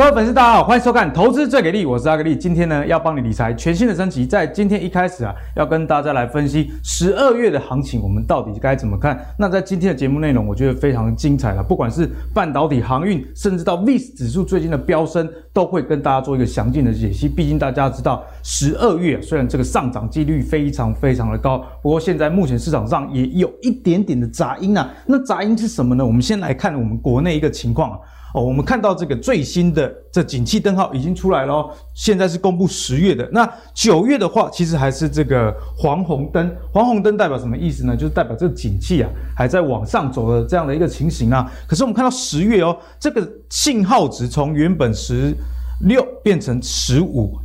各位粉丝，大家好，欢迎收看《投资最给力》，我是阿格力。今天呢，要帮你理财全新的升级。在今天一开始啊，要跟大家来分析十二月的行情，我们到底该怎么看？那在今天的节目内容，我觉得非常精彩了。不管是半导体、航运，甚至到 VIX 指数最近的飙升，都会跟大家做一个详尽的解析。毕竟大家知道，十二月虽然这个上涨几率非常非常的高，不过现在目前市场上也有一点点的杂音啊。那杂音是什么呢？我们先来看我们国内一个情况啊。哦，我们看到这个最新的这景气灯号已经出来了，现在是公布十月的。那九月的话，其实还是这个黄红灯。黄红灯代表什么意思呢？就是代表这个景气啊还在往上走的这样的一个情形啊。可是我们看到十月哦，这个信号值从原本十六变成十五，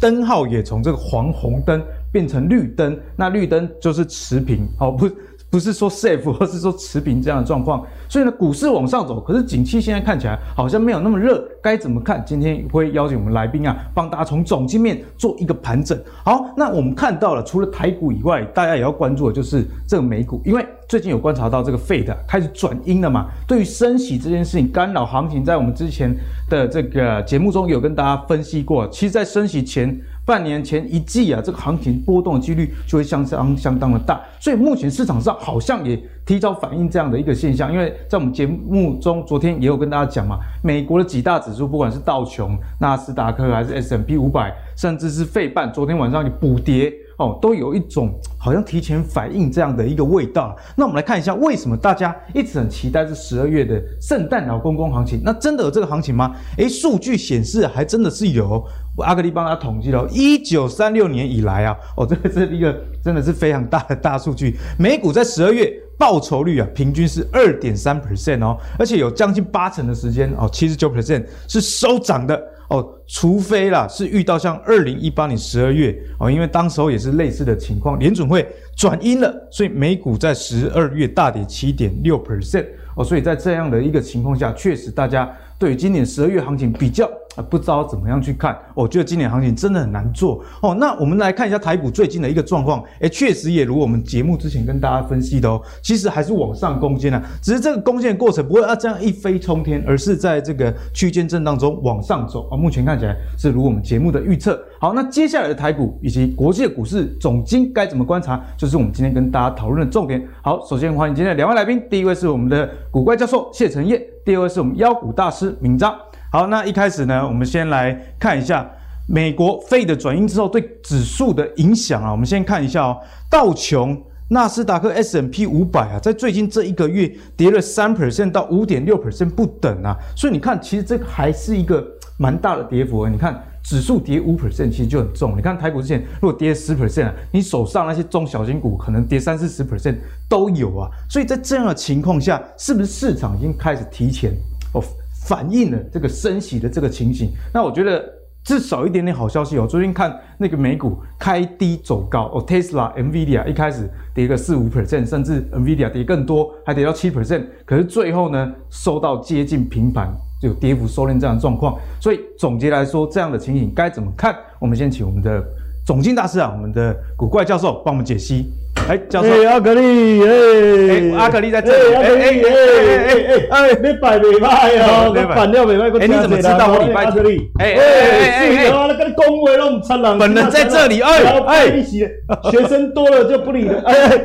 灯号也从这个黄红灯变成绿灯。那绿灯就是持平哦，不。不是说 safe，或是说持平这样的状况，所以呢，股市往上走，可是景气现在看起来好像没有那么热，该怎么看？今天会邀请我们来宾啊，帮大家从总经面做一个盘整。好，那我们看到了，除了台股以外，大家也要关注的就是这个美股，因为最近有观察到这个 Fed 开始转阴了嘛，对于升息这件事情干扰行情，在我们之前的这个节目中有跟大家分析过，其实，在升息前。半年前一季啊，这个行情波动的几率就会相当相当的大，所以目前市场上好像也提早反映这样的一个现象。因为在我们节目中，昨天也有跟大家讲嘛，美国的几大指数，不管是道琼、纳斯达克还是 S M P 五百，甚至是费半，昨天晚上也补跌。哦，都有一种好像提前反应这样的一个味道。那我们来看一下，为什么大家一直很期待这十二月的圣诞老公公行情？那真的有这个行情吗？诶，数据显示还真的是有。阿格力帮他统计了，一九三六年以来啊，哦，这个是一个真的是非常大的大数据。美股在十二月报酬率啊，平均是二点三 percent 哦，而且有将近八成的时间哦，七十九 percent 是收涨的。哦，除非啦是遇到像二零一八年十二月哦，因为当时候也是类似的情况，联准会转阴了，所以美股在十二月大跌七点六 percent 哦，所以在这样的一个情况下，确实大家对于今年十二月行情比较。啊，不知道怎么样去看，我觉得今年行情真的很难做哦。那我们来看一下台股最近的一个状况，诶，确实也如我们节目之前跟大家分析的哦，其实还是往上攻坚啊，只是这个攻坚的过程不会啊这样一飞冲天，而是在这个区间震荡中往上走啊。目前看起来是如我们节目的预测。好，那接下来的台股以及国际股市总经该怎么观察，就是我们今天跟大家讨论的重点。好，首先欢迎今天的两位来宾，第一位是我们的古怪教授谢承业，第二位是我们妖股大师明章。好，那一开始呢，我们先来看一下美国 Fed 的转阴之后对指数的影响啊。我们先看一下哦，道琼、纳斯达克、S M P 五百啊，在最近这一个月跌了三 percent 到五点六 percent 不等啊。所以你看，其实这个还是一个蛮大的跌幅啊。你看指数跌五 percent，其实就很重。你看台股之前如果跌十 percent 啊，你手上那些中小型股可能跌三四十 percent 都有啊。所以在这样的情况下，是不是市场已经开始提前哦？反映了这个升息的这个情形，那我觉得至少一点点好消息哦。昨天看那个美股开低走高哦，Tesla、NVIDIA 一开始跌个四五 percent，甚至 NVIDIA 跌更多，还跌到七 percent，可是最后呢，收到接近平盘，就有跌幅收敛这样的状况。所以总结来说，这样的情形该怎么看？我们先请我们的总经大师啊，我们的古怪教授帮我们解析。哎，教授，阿格力，哎，阿格力在这里，哎哎哎哎哎哎，没摆没卖哦，没板料没卖，哎，你怎么知道我礼拜天？哎哎哎哎，是啊，那个恭维拢差人，本人在这里，哎哎，学生多了就不理了，哎哎，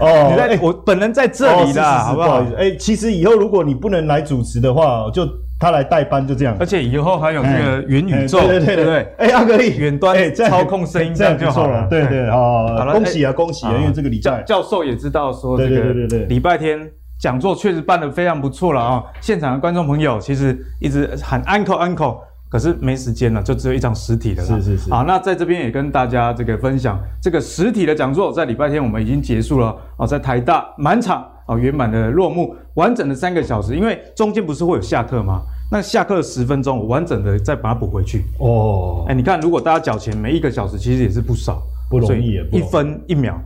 哦，你在，我本人在这里啦，好不好？哎，其实以后如果你不能来主持的话，就。他来代班就这样，而且以后还有这个元宇宙，对对对对，哎，阿格力。远端操控声音这样就好了，对对啊，恭喜啊恭喜啊，因为这个礼拜。教授也知道说这个礼拜天讲座确实办得非常不错了啊，现场的观众朋友其实一直喊 uncle uncle，可是没时间了，就只有一场实体的了，是是是，好，那在这边也跟大家这个分享，这个实体的讲座在礼拜天我们已经结束了啊，在台大满场。哦，圆满的落幕，完整的三个小时，因为中间不是会有下课吗？那下课十分钟，我完整的再把它补回去。哦，哎，你看，如果大家缴钱，每一个小时其实也是不少，不容易，一分一秒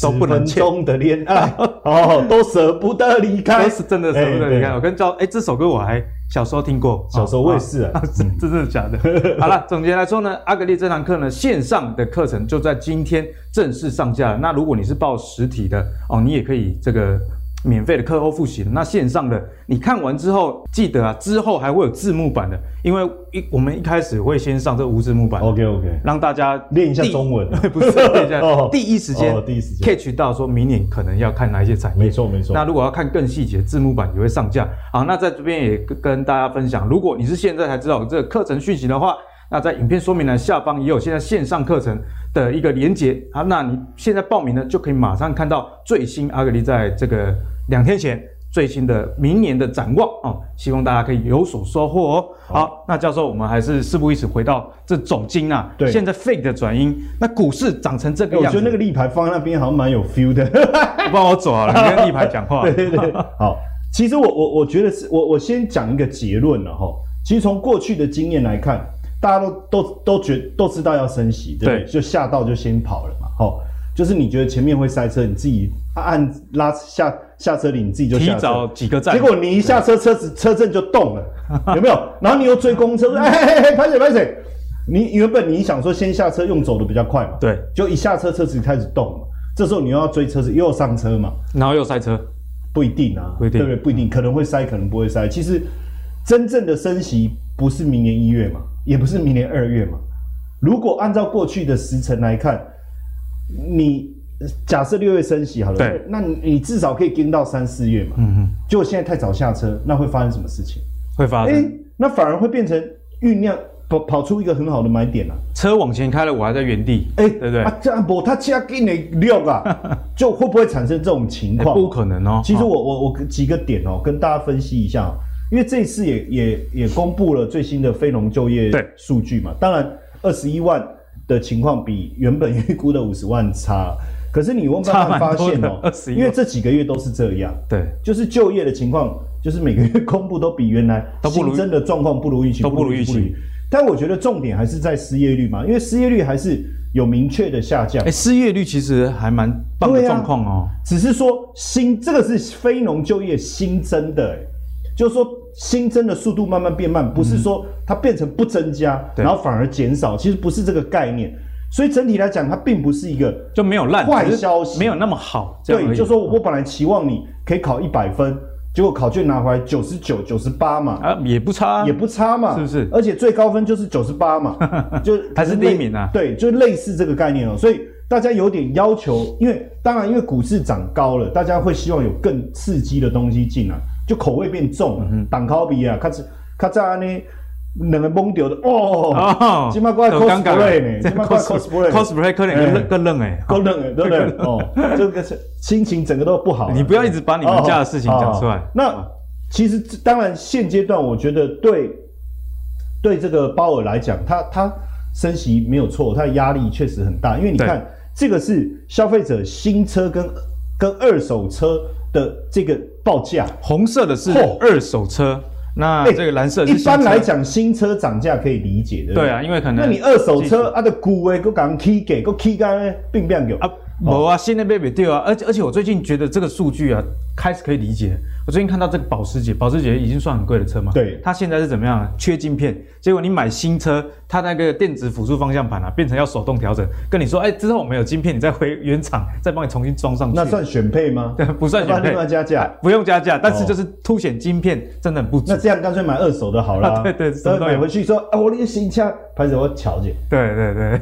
都不能欠。十分钟的恋爱，哦，都舍不得离开，都是真的舍不得离开。我跟教，哎，这首歌我还小时候听过，小时候我也是啊，这真的假的？好了，总结来说呢，阿格力这堂课呢，线上的课程就在今天正式上架了。那如果你是报实体的哦，你也可以这个。免费的课后复习的。那线上的你看完之后，记得啊，之后还会有字幕版的，因为一我们一开始会先上这无字幕版。OK OK，让大家练一下中文，不是练一下，哦、第一时间、哦、第一时间 catch 到说明年可能要看哪一些产业。没错没错。那如果要看更细节，字幕版也会上架。好，那在这边也跟大家分享，如果你是现在才知道这个课程讯息的话。那在影片说明栏下方也有现在线上课程的一个连结啊，那你现在报名呢，就可以马上看到最新阿格力在这个两天前最新的明年的展望哦，希望大家可以有所收获哦。好，那教授，我们还是事不宜迟，回到这总经啊，对，现在 Fed 的转音，那股市涨成这个样子，我觉得那个立牌放在那边好像蛮有 feel 的，你 帮我走好了，你跟立牌讲话。对对对，好，其实我我我觉得是我我先讲一个结论了哈，其实从过去的经验来看。大家都都都觉都知道要升息，对不对？就下道就先跑了嘛。好，就是你觉得前面会塞车，你自己按拉下下车铃，你自己就下车。提早几个站，结果你一下车，车子车阵就动了，有没有？然后你又追公车，说哎哎哎，拍谁拍谁？你原本你想说先下车用走的比较快嘛，对，就一下车车子开始动了，这时候你又要追车子，又要上车嘛，然后又塞车，不一定啊，不一定，对不对？不一定，可能会塞，可能不会塞。其实真正的升息不是明年一月嘛。也不是明年二月嘛。如果按照过去的时程来看，你假设六月升息好了，对，那你至少可以跟到三四月嘛。嗯哼。结果现在太早下车，那会发生什么事情？会发生？哎、欸，那反而会变成酝酿跑跑出一个很好的买点啊。车往前开了，我还在原地。哎、欸，对不对？啊，这样不，他加给你六啊，就会不会产生这种情况？欸、不可能哦。其实我我我几个点哦，跟大家分析一下。因为这一次也也也公布了最新的非农就业数据嘛，当然二十一万的情况比原本预估的五十万差，可是你会慢慢发现哦，因为这几个月都是这样，对，就是就业的情况，就是每个月公布都比原来新增的状况不如预期，都不如预期。但我觉得重点还是在失业率嘛，因为失业率还是有明确的下降。哎，失业率其实还蛮棒的状况哦，只是说新这个是非农就业新增的。就是说，新增的速度慢慢变慢，不是说它变成不增加，嗯、然后反而减少，其实不是这个概念。所以整体来讲，它并不是一个就没有烂坏消息，没有那么好。对，就是说我本来期望你可以考一百分，结果考卷拿回来九十九、九十八嘛，啊，也不差，也不差嘛，是不是？而且最高分就是九十八嘛，就还是第一名啊。对，就类似这个概念哦。所以大家有点要求，因为当然因为股市涨高了，大家会希望有更刺激的东西进来。就口味变重了，挡烤比啊，卡子卡在呢，两个懵掉的哦，今麦怪 cosplay 呢，今麦怪 cosplay，cosplay 可能更更冷哎，更冷哎，对不对？哦，这个是心情整个都不好。你不要一直把你们家的事情讲出来。那其实当然现阶段我觉得对对这个鲍尔来讲，他他升息没有错，他的压力确实很大，因为你看这个是消费者新车跟跟二手车。的这个报价，红色的是二手车，哦、那这个蓝色。一般来讲，新车涨价可以理解的。对啊，因为可能那你二手车啊的股诶，个刚起给个起价呢，并不有啊，无啊，现在被别掉啊，而且而且我最近觉得这个数据啊，开始可以理解。我最近看到这个保时捷，保时捷已经算很贵的车嘛，对，它现在是怎么样？缺晶片，结果你买新车，它那个电子辅助方向盘啊，变成要手动调整，跟你说，哎，之后我们有晶片，你再回原厂，再帮你重新装上去。那算选配吗？对，不算选配，另外加价，不用加价，但是就是凸显晶片真的很不足。那这样干脆买二手的好了。对对，然后买回去说，啊，我的新车，拍着我瞧见。对对对，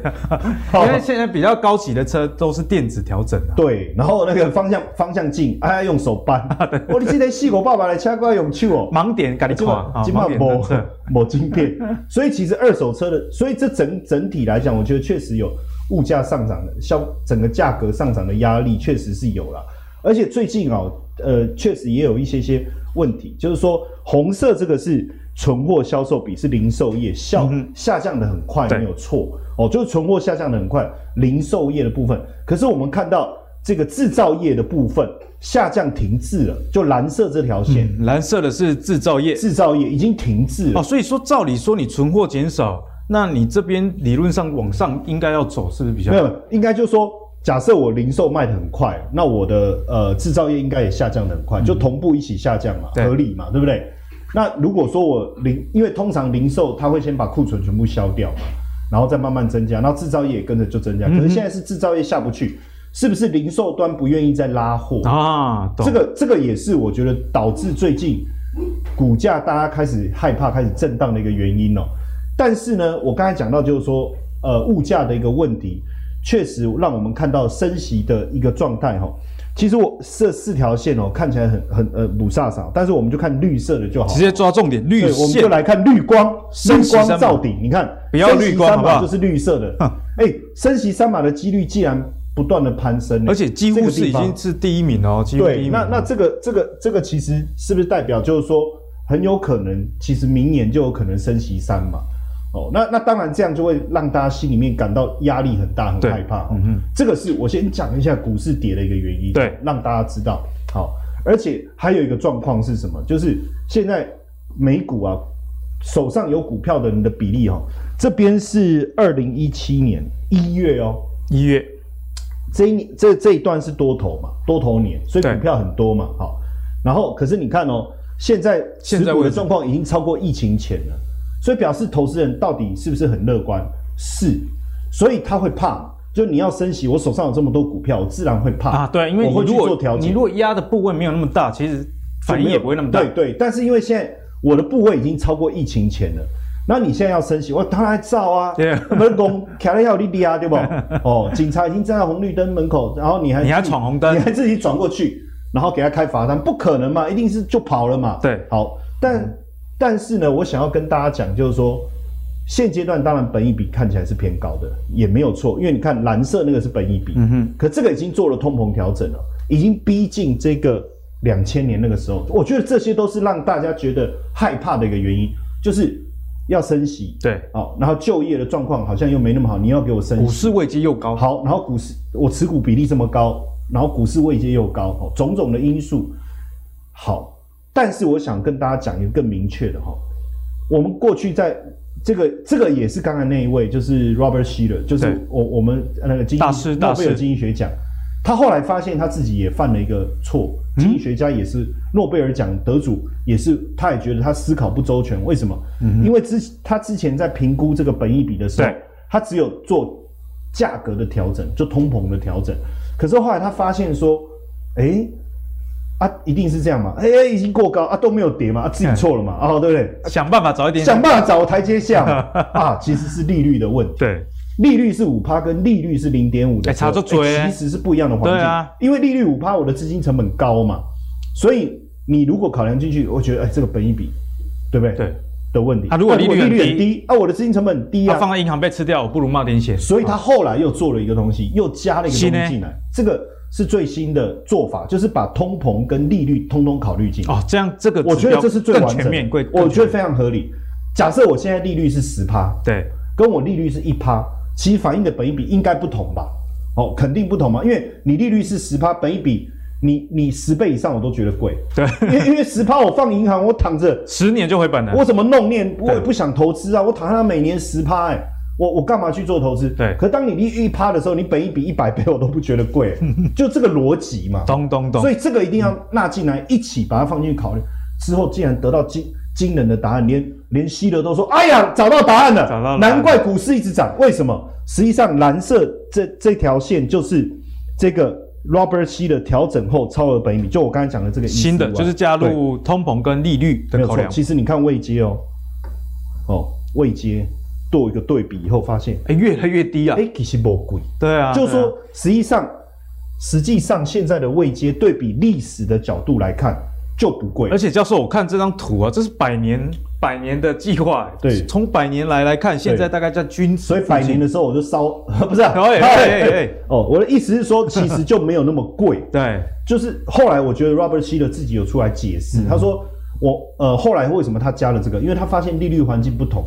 因为现在比较高级的车都是电子调整的。对，然后那个方向方向镜还要用手扳。我你记得细我爸爸来掐。怪有趣哦，盲点赶紧跨，金马某某晶片，所以其实二手车的，所以这整整体来讲，我觉得确实有物价上涨的，消整个价格上涨的压力确实是有了，而且最近啊、喔，呃，确实也有一些些问题，就是说红色这个是存货销售比，是零售业下下降的很快，没有错哦，就是存货下降的很快，零售业的部分，可是我们看到这个制造业的部分。下降停滞了，就蓝色这条线，嗯，蓝色的是制造业，制造业已经停滞了。哦，所以说照理说你存货减少，那你这边理论上往上应该要走，是不是比较？没有，应该就是说，假设我零售卖得很快，那我的呃制造业应该也下降得很快，嗯，就同步一起下降嘛，合理嘛，对不对？那如果说我零，因为通常零售它会先把库存全部消掉嘛，然后再慢慢增加，然后制造业也跟着就增加。可是现在是制造业下不去。是不是零售端不愿意再拉货啊？这个这个也是我觉得导致最近股价大家开始害怕、开始震荡的一个原因哦。但是呢，我刚才讲到就是说，呃，物价的一个问题，确实让我们看到升息的一个状态哈。其实我这四条线哦，看起来很很呃不飒飒，但是我们就看绿色的就好，直接抓重点，绿线，我们就来看绿光，绿光照顶，你看，不要绿光好不好？就是绿色的，哎、欸，升息三码的几率既然不断的攀升，而且几乎是已经是第一名哦，几乎第一名。对，那那这个这个这个其实是不是代表就是说很有可能，其实明年就有可能升息三码？哦，那那当然，这样就会让大家心里面感到压力很大，很害怕。嗯嗯，这个是我先讲一下股市跌的一个原因，对，让大家知道。好，而且还有一个状况是什么？就是现在美股啊，手上有股票的人的比例哦，这边是二零一七年一月哦，一月这一年这这一段是多头嘛，多头年，所以股票很多嘛。好，然后可是你看哦，现在持股的状况已经超过疫情前了。所以表示投资人到底是不是很乐观？是，所以他会怕，就你要升息，我手上有这么多股票，我自然会怕啊。对，因为你如果你如果压的部位没有那么大，其实反应也不会那么大。对对，但是因为现在我的部位已经超过疫情前了，那你现在要升息，我当然照啊。对，门工卡了要利利啊，对不？哦，警察已经站在红绿灯门口，然后你还你还闯红灯，你还自己转过去，然后给他开罚单，不可能嘛，一定是就跑了嘛。对，好，但。但是呢，我想要跟大家讲，就是说，现阶段当然本益比看起来是偏高的，也没有错，因为你看蓝色那个是本益比，嗯哼，可这个已经做了通膨调整了，已经逼近这个两千年那个时候，我觉得这些都是让大家觉得害怕的一个原因，就是要升息，对，好，然后就业的状况好像又没那么好，你要给我升息，股市位阶又高，好，然后股市我持股比例这么高，然后股市位阶又高，哦，种种的因素，好。但是我想跟大家讲一个更明确的哈，我们过去在这个这个也是刚才那一位就是 Robert Shiller，就是我我们那个经济诺贝尔经济学奖，他后来发现他自己也犯了一个错，经济学家也是诺贝尔奖得主，也是他也觉得他思考不周全，为什么？因为之他之前在评估这个本益比的时候，他只有做价格的调整，就通膨的调整，可是后来他发现说，哎。啊，一定是这样嘛？哎、欸，已经过高啊，都没有跌嘛，啊，自己错了嘛，啊，对不对？想办法找一点，想办法找台阶下 啊，其实是利率的问题。对，利率是五趴，跟利率是零点五的，差着追，其实是不一样的环境。对啊，因为利率五趴，我的资金成本高嘛，所以你如果考量进去，我觉得哎、欸，这个本一比，对不对？对的问题。啊，如果利率很低，啊，我的资金成本很低啊，放在银行被吃掉，我不如冒点险。所以他后来又做了一个东西，又加了一个东西进来，这个。是最新的做法，就是把通膨跟利率通通考虑进去。哦，这样这个我觉得这是最完整的，我觉得非常合理。假设我现在利率是十趴，对，跟我利率是一趴，其实反映的本益比应该不同吧？哦，肯定不同嘛，因为你利率是十趴，本益比你你十倍以上我都觉得贵。对，因为因为十趴我放银行，我躺着十年就回本了，我怎么弄念我也不想投资啊，我躺在每年十趴哎。我我干嘛去做投资？对，可当你利率一趴的时候，你本一比一百倍，我都不觉得贵，就这个逻辑嘛。咚咚咚。所以这个一定要纳进来，一起把它放进去考虑。之后竟然得到惊惊人的答案，连连希德都说：“哎呀，找到答案了，找到了，难怪股市一直涨。为什么？实际上蓝色这这条线就是这个 Robert 希的调整后超额本一比，就我刚才讲的这个意思。新的就是加入通膨跟利率的考量。其实你看未接哦，哦位阶。做一个对比以后，发现哎，越来越低啊！哎，其实不贵。对啊，就是说，实际上，实际上现在的位阶对比历史的角度来看就不贵。而且教授，我看这张图啊，这是百年百年的计划。对，从百年来来看，现在大概在均值。所以百年的时候我就烧，不是？哎哎哎哦，我的意思是说，其实就没有那么贵。对，就是后来我觉得 Robert Shiller 自己有出来解释，他说我呃后来为什么他加了这个？因为他发现利率环境不同。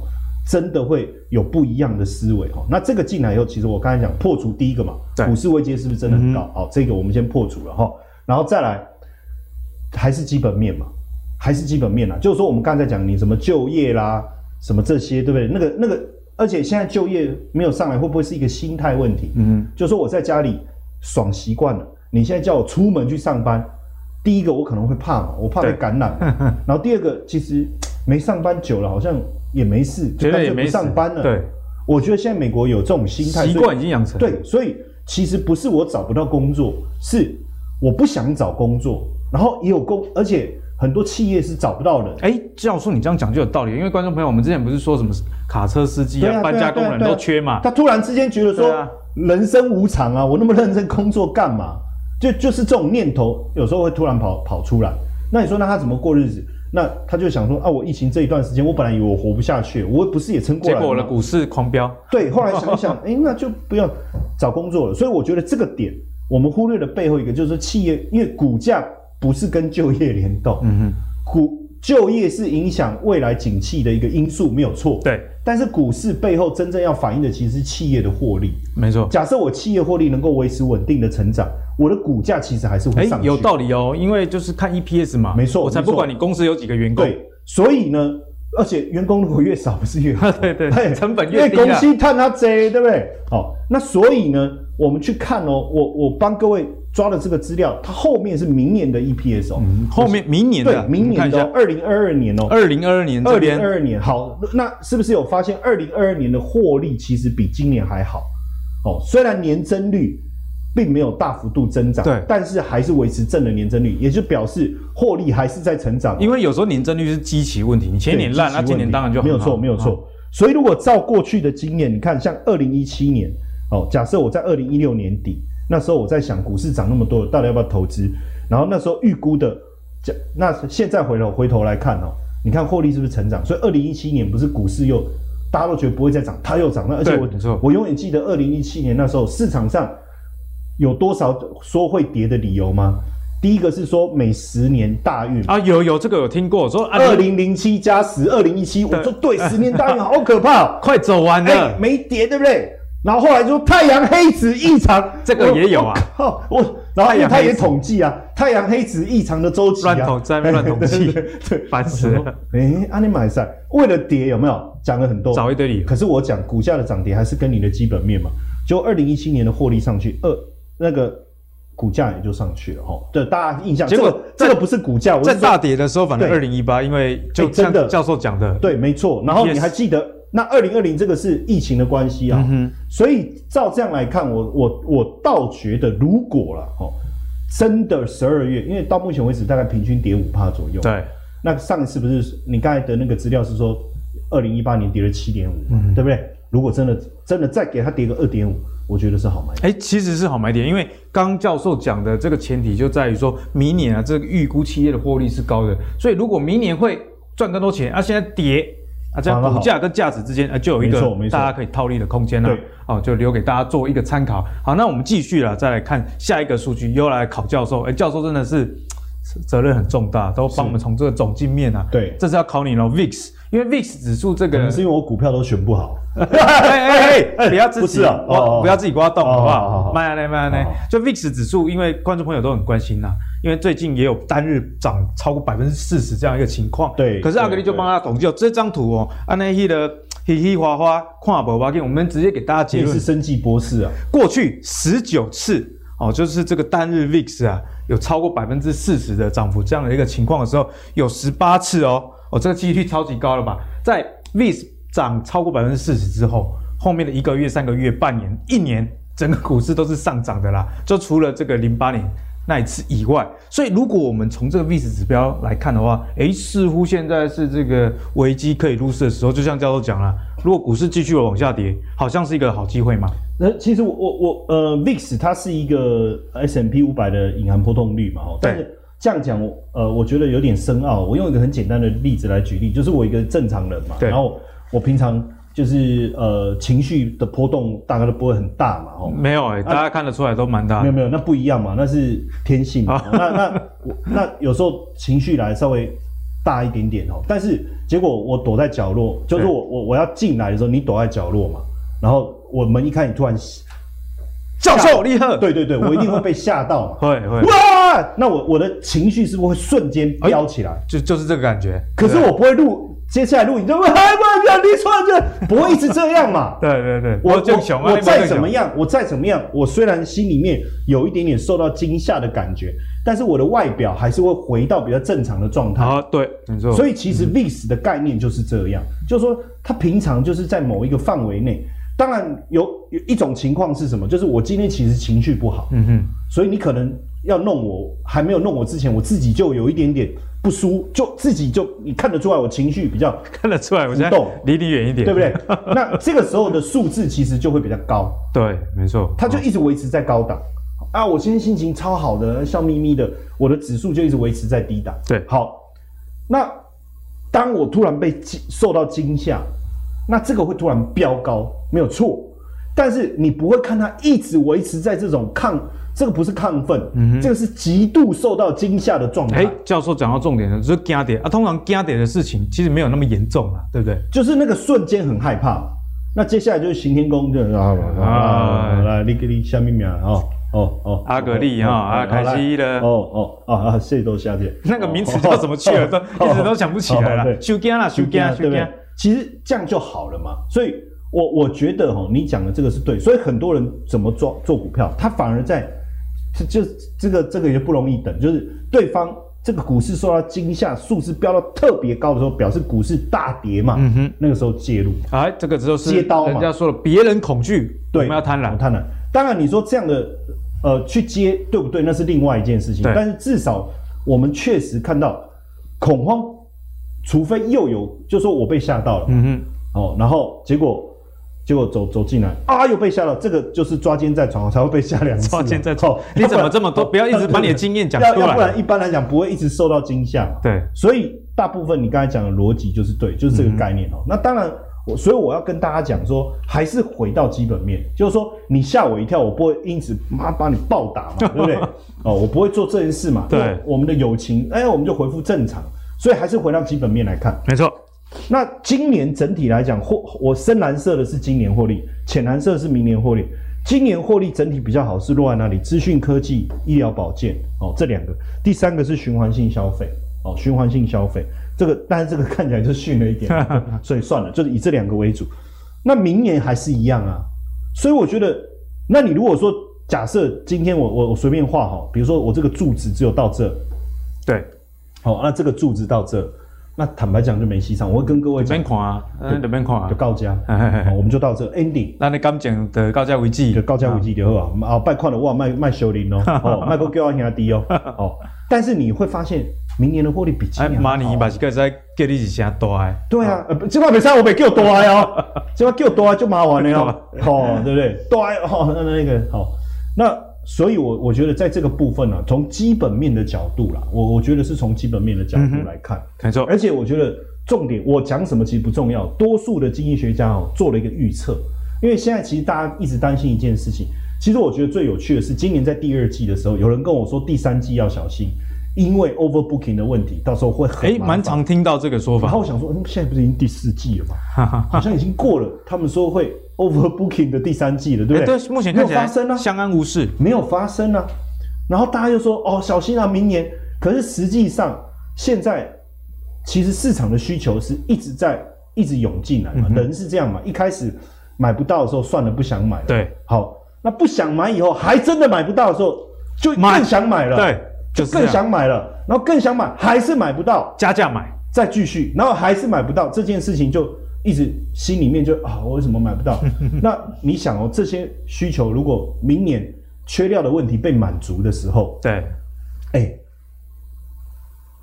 真的会有不一样的思维哈，那这个进来以后，其实我刚才讲破除第一个嘛，股市危机是不是真的很高？好、嗯，这个我们先破除了哈，然后再来还是基本面嘛，还是基本面啦，就是说我们刚才讲你什么就业啦，什么这些对不对？那个那个，而且现在就业没有上来，会不会是一个心态问题？嗯，就是说我在家里爽习惯了，你现在叫我出门去上班，第一个我可能会怕嘛，我怕被感染，然后第二个其实没上班久了，好像。也没事，觉得也没上班了。对，我觉得现在美国有这种心态，习惯已经养成。对，所以其实不是我找不到工作，是我不想找工作，然后也有工，而且很多企业是找不到人。哎，教授，你这样讲就有道理，因为观众朋友，我们之前不是说什么卡车司机啊、搬家工人都缺嘛？他突然之间觉得说，人生无常啊，我那么认真工作干嘛？就就是这种念头，有时候会突然跑跑出来。那你说，那他怎么过日子？那他就想说啊，我疫情这一段时间，我本来以为我活不下去，我不是也撑过来了？结果我的股市狂飙。对，后来想一想，哎、欸，那就不要找工作了。所以我觉得这个点，我们忽略了背后一个，就是说企业，因为股价不是跟就业联动，嗯哼，股就业是影响未来景气的一个因素，没有错。对，但是股市背后真正要反映的，其实是企业的获利。没错，假设我企业获利能够维持稳定的成长。我的股价其实还是会上去，有道理哦，因为就是看 EPS 嘛，没错，我才不管你公司有几个员工，对，所以呢，而且员工如果越少，不是越好，对对，成本越低，因为公司赚它贼，对不对？好，那所以呢，我们去看哦，我我帮各位抓的这个资料，它后面是明年的 EPS 哦，后面明年的，对，明年的二零二二年哦，二零二二年，二零二二年，好，那是不是有发现二零二二年的获利其实比今年还好？哦，虽然年增率。并没有大幅度增长，对，但是还是维持正的年增率，也就表示获利还是在成长。因为有时候年增率是基期问题，你前一年烂，那今年当然就没有错，没有错。所以如果照过去的经验，你看像二零一七年，哦，假设我在二零一六年底，那时候我在想股市涨那么多，到底要不要投资？然后那时候预估的，那现在回头回头来看哦，你看获利是不是成长？所以二零一七年不是股市又大家都觉得不会再涨，它又涨了，而且我我永远记得二零一七年那时候市场上。有多少说会跌的理由吗？第一个是说每十年大运啊，有有这个有听过，说二零零七加十，二零一七，我说对，十年大运好可怕，快走完了，欸，没跌对不对？然后后来说太阳黑子异常，这个也有啊，我，我然后他也统计啊，太阳黑子异常的周期啊，乱统在乱统计，对，烦死了。哎，阿尼买赛为了跌有没有？讲了很多，找一堆理由。可是我讲股价的涨跌还是跟你的基本面嘛，就二零一七年的获利上去二。那个股价也就上去了哈，对大家印象。结果这个不是股价，在大跌的时候，反正二零一八，因为就真的。教授讲的，对，没错。然后你还记得那二零二零这个是疫情的关系啊，所以照这样来看，我我我倒觉得，如果了哦，真的十二月，因为到目前为止大概平均跌五趴左右，对。那上一次不是你刚才的那个资料是说，二零一八年跌了七点五，对不对？如果真的真的再给它跌个二点五。我觉得是好买点，哎、欸，其实是好买点，因为刚教授讲的这个前提就在于说，明年啊，这个预估企业的获利是高的，所以如果明年会赚更多钱，啊，现在跌啊，这样股价跟价值之间啊，就有一个大家可以套利的空间了，哦，就留给大家做一个参考。好，那我们继续了，再来看下一个数据，又来考教授，哎、欸，教授真的是 责任很重大，都帮我们从这个总镜面啊，对，这是要考你了，VIX。因为 VIX 指数这个，可能是因为我股票都选不好。哎 哎哎，不要自己哦，不要自己刮洞，好不好？慢下来，慢下来。就 VIX 指数，因为观众朋友都很关心呐，因为最近也有单日涨超过百分之四十这样一个情况。对。可是阿格力就帮他统计了这张图哦，安那希的嘻嘻哗哗跨博巴给我们直接给大家结论。是生计博士啊，过去十九次哦，就是这个单日 VIX 啊，有超过百分之四十的涨幅这样的一个情况的时候，有十八次哦。哦，这个几率超级高了吧？在 VIX 涨超过百分之四十之后，后面的一个月、三个月、半年、一年，整个股市都是上涨的啦。就除了这个零八年那一次以外，所以如果我们从这个 VIX 指标来看的话，诶，似乎现在是这个危机可以入市的时候。就像教授讲了，如果股市继续往下跌，好像是一个好机会嘛。那其实我我我呃，VIX 它是一个 S M P 五百的隐含波动率嘛，对。这样讲，呃，我觉得有点深奥。我用一个很简单的例子来举例，就是我一个正常人嘛，然后我平常就是呃情绪的波动大概都不会很大嘛，哦，没有哎、欸，大家看得出来都蛮大的。没有没有，那不一样嘛，那是天性嘛。那那我那有时候情绪来稍微大一点点哦，但是结果我躲在角落，就是我我我要进来的时候，你躲在角落嘛，然后我门一开，你突然。教授厉害，对对对，我一定会被吓到 嘛，会会哇，那我我的情绪是不是会瞬间飙起来？欸、就就是这个感觉。可是我不会录，接下来录影就会，哎，不要你错这不会一直这样嘛？对对对，我我我再怎么样，我再怎么样，我虽然心里面有一点点受到惊吓的感觉，但是我的外表还是会回到比较正常的状态。啊，对，没错。所以其实 VIX 的概念就是这样，就是说它平常就是在某一个范围内。当然有有一种情况是什么？就是我今天其实情绪不好，嗯哼，所以你可能要弄我，还没有弄我之前，我自己就有一点点不舒，就自己就你看得出来我情绪比较看得出来，我现在离你远一点，对不对？那这个时候的数字其实就会比较高，对，没错，它就一直维持在高档。啊，我今天心情超好的，笑眯眯的，我的指数就一直维持在低档。对，好，那当我突然被惊受到惊吓。那这个会突然飙高，没有错，但是你不会看它一直维持在这种亢，这个不是亢奋，嗯哼，这个是极度受到惊吓的状态。哎，教授讲到重点了，就是惊跌啊，通常惊跌的事情其实没有那么严重啊，对不对？就是那个瞬间很害怕。那接下来就是行天宫，就啊啊，来，你给你下面名啊哦哦，阿格力哈，阿凯西的，哦哦啊啊，谢都下跌，那个名词叫什么去了？都一直都想不起来了。收惊啦，收惊，收惊。其实这样就好了嘛，所以我我觉得哈，你讲的这个是对，所以很多人怎么做做股票，他反而在就这个这个也不容易等，就是对方这个股市受到惊吓，数字飙到特别高的时候，表示股市大跌嘛，嗯哼，那个时候介入，哎，这个时候是接刀嘛，人家说了，别人恐惧，对，我们要贪婪，贪婪。当然你说这样的呃去接对不对？那是另外一件事情，但是至少我们确实看到恐慌。除非又有，就说我被吓到了，嗯哼，哦，然后结果结果走走进来啊，又被吓到，这个就是抓奸在床才会被吓两次。抓奸在床，你怎么这么多？不要一直把你的经验讲出来，要不然一般来讲不会一直受到惊吓。对，所以大部分你刚才讲的逻辑就是对，就是这个概念哦。那当然，我所以我要跟大家讲说，还是回到基本面，就是说你吓我一跳，我不会因此妈把你暴打嘛，对不对？哦，我不会做这件事嘛。对，我们的友情，哎，我们就恢复正常。所以还是回到基本面来看，没错。那今年整体来讲，获我深蓝色的是今年获利，浅蓝色是明年获利。今年获利整体比较好是落在哪里？资讯科技、医疗保健哦，这两个。第三个是循环性消费哦，循环性消费这个，但是这个看起来就逊了一点，所以算了，就是以这两个为主。那明年还是一样啊。所以我觉得，那你如果说假设今天我我我随便画好，比如说我这个柱子只有到这，对。好，那这个柱子到这，那坦白讲就没戏唱。我会跟各位讲，边看啊，嗯，边看啊，就告假，我们就到这 ending。那你刚讲的告假为止，就告假为止就好啊。啊，拜看了哇，卖卖修林哦，哦，卖个叫我兄弟哦，哦。但是你会发现，明年的获利比今年好。妈，你把这个在叫你是啥多哎？对啊，呃，这块比赛，我没叫多哎哦，这块叫多就麻烦了哦，哦，对不对？多哎，哦，那那个好，那。所以我，我我觉得在这个部分呢、啊，从基本面的角度啦，我我觉得是从基本面的角度来看，没错。而且我觉得重点，我讲什么其实不重要。多数的经济学家哦做了一个预测，因为现在其实大家一直担心一件事情。其实我觉得最有趣的是，今年在第二季的时候，有人跟我说第三季要小心，因为 overbooking 的问题，到时候会很诶，蛮常听到这个说法。然后我想说，嗯，现在不是已经第四季了吗？好像已经过了，他们说会。Overbooking 的第三季了，对不对？欸、对，目前看起来没有发生啊，相安无事，没有发生啊。然后大家又说，哦，小心啊，明年。可是实际上，现在其实市场的需求是一直在一直涌进来嘛，嗯、人是这样嘛。一开始买不到的时候，算了，不想买了。对，好，那不想买以后，还真的买不到的时候，就更想买了。对，就更想买了。然后更想买，还是买不到，加价买，再继续，然后还是买不到，这件事情就。一直心里面就啊，我为什么买不到？那你想哦，这些需求如果明年缺料的问题被满足的时候，对，哎、欸，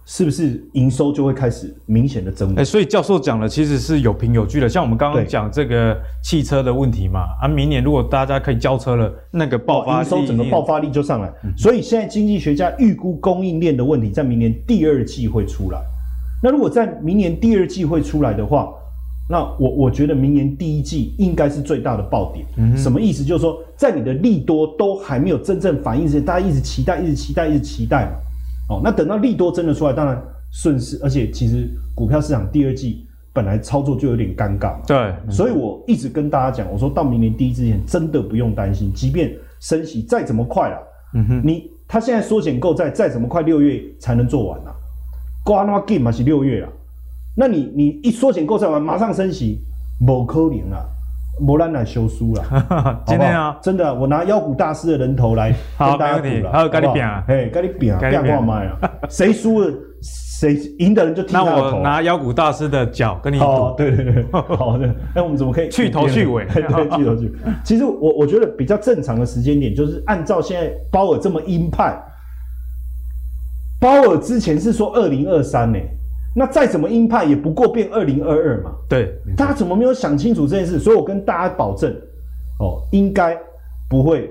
是不是营收就会开始明显的增长？哎、欸，所以教授讲的其实是有凭有据的。像我们刚刚讲这个汽车的问题嘛，啊，明年如果大家可以交车了，那个爆发力，营收整个爆发力就上来。嗯、所以现在经济学家预估供应链的问题在明年第二季会出来。那如果在明年第二季会出来的话，那我我觉得明年第一季应该是最大的爆点，嗯、什么意思？就是说，在你的利多都还没有真正反应之前，大家一直期待，一直期待，一直期待嘛。哦，那等到利多真的出来，当然顺势。而且其实股票市场第二季本来操作就有点尴尬嘛。对，所以我一直跟大家讲，我说到明年第一季之前，真的不用担心，即便升息再怎么快了，嗯哼，你他现在缩减购债再怎么快，六月才能做完啊。瓜那 game 嘛是六月啊。那你你一缩减购债完，马上升息，某可能啊，没人来修书了。今天啊，真的，我拿妖股大师的人头来跟大家赌了，好，跟你拼，哎，跟你拼，拼看卖啊，谁输了，谁赢的人就剃他的头。那我拿妖股大师的脚跟你赌。哦，对对对，好的。那，我们怎么可以去头去尾？对，去头去尾。其实我我觉得比较正常的时间点，就是按照现在鲍尔这么鹰派，鲍尔之前是说二零二三呢，那再怎么鹰派也不过变二零二二嘛。对，他怎么没有想清楚这件事？所以我跟大家保证，哦，应该不会。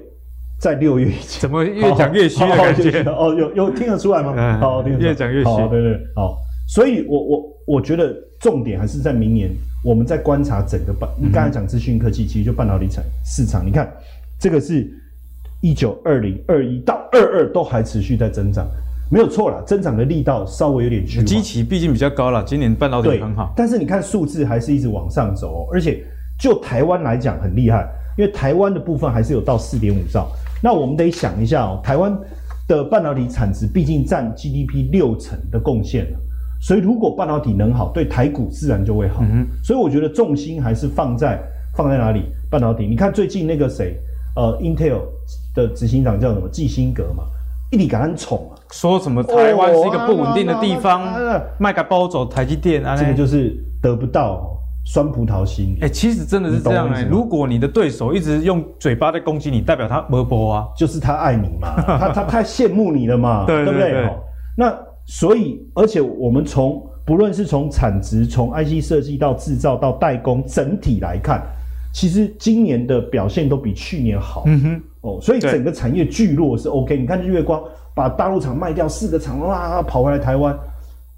在六月以前，怎么越讲越虚的感觉？哦，有有听得出来吗？嗯、好，听得越讲越虚。对对，好。所以我我我觉得重点还是在明年，我们在观察整个半。你刚才讲资讯科技，其实就半导体产市场。你看，这个是一九二零二一到二二都还持续在增长，没有错了，增长的力道稍微有点趋缓。基期毕竟比较高了，今年半导体很好。但是你看数字还是一直往上走，而且就台湾来讲很厉害，因为台湾的部分还是有到四点五兆。那我们得想一下哦，台湾的半导体产值毕竟占 GDP 六成的贡献，所以如果半导体能好，对台股自然就会好。嗯，所以我觉得重心还是放在放在哪里？半导体。你看最近那个谁，呃，Intel 的执行长叫什么？季辛格嘛，一直给他宠啊，说什么台湾是一个不稳定的地方，卖个包走台积电啊，这个就是得不到。酸葡萄心，哎、欸，其实真的是这样哎、欸。如果你的对手一直用嘴巴在攻击你，代表他没波啊，就是他爱你嘛，他他太羡慕你了嘛，对，对不对？那所以，而且我们从不论是从产值、从 IC 设计到制造到代工整体来看，其实今年的表现都比去年好。嗯哼，哦，所以整个产业聚落是 OK。你看日月光把大陆厂卖掉四个厂，哇，跑回来台湾。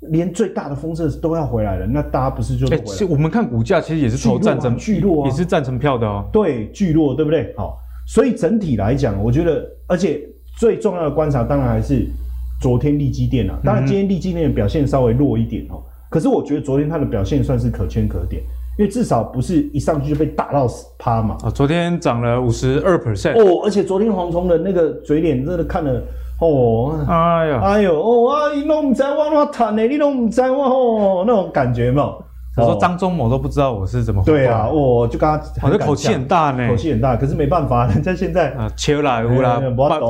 连最大的封测都要回来了，那大家不是就回来？欸、我们看股价其实也是投赞成聚落、啊，也是赞成票的哦。对，聚落对不对？好，所以整体来讲，我觉得，而且最重要的观察当然还是昨天力积电啊。当然今天力积电的表现稍微弱一点哦、嗯，可是我觉得昨天它的表现算是可圈可点，因为至少不是一上去就被打到死趴嘛。啊，昨天涨了五十二 percent 哦，而且昨天黄虫的那个嘴脸真的看了。哦，哎呦，哎呦，哦啊，你都唔知我怎么谈的，你都唔知我哦，那种感觉嘛。我说张忠谋都不知道我是怎么回对啊，我就跟他，我这口气很大呢，口气很大，可是没办法，人家现在啊，切啦，乌啦，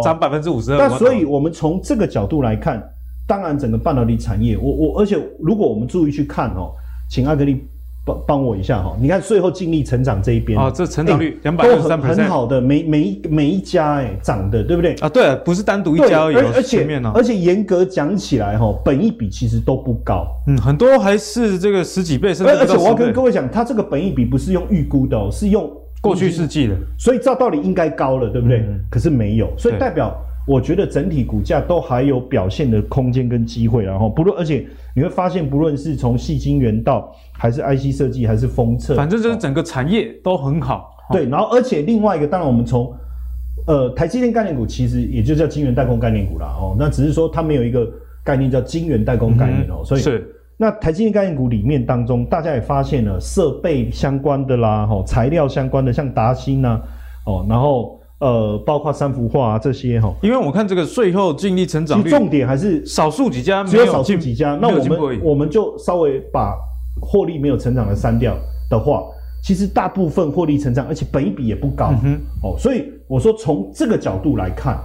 涨百分之五十二。那所以我们从这个角度来看，当然整个半导体产业，我我而且如果我们注意去看哦，请阿格力。帮帮我一下哈，你看最后净利成长这一边啊，这成长率两百六十三很好的，每每一每一家哎涨的，对不对？啊，对啊，不是单独一家而已，而且而且严格讲起来哈，本益比其实都不高，嗯，很多还是这个十几倍甚至倍。而且我要跟各位讲，它这个本益比不是用预估的哦，是用过去世纪的，所以照道理应该高了，对不对？嗯、可是没有，所以代表。我觉得整体股价都还有表现的空间跟机会，然后不论，而且你会发现，不论是从细晶圆到还是 IC 设计，还是封测，反正就是整个产业都很好。对，然后而且另外一个，当然我们从呃台积电概念股，其实也就叫晶圆代工概念股啦。哦，那只是说它没有一个概念叫晶圆代工概念哦，所以是那台积电概念股里面当中，大家也发现了设备相关的啦，哈，材料相关的，像达欣呐，哦，然后。呃，包括三幅画啊这些哈，因为我看这个税后净利成长率，重点还是少数几家，只有少数几家。那我们我们就稍微把获利没有成长的删掉的话，其实大部分获利成长，而且本益比也不高。嗯、哦，所以我说从这个角度来看，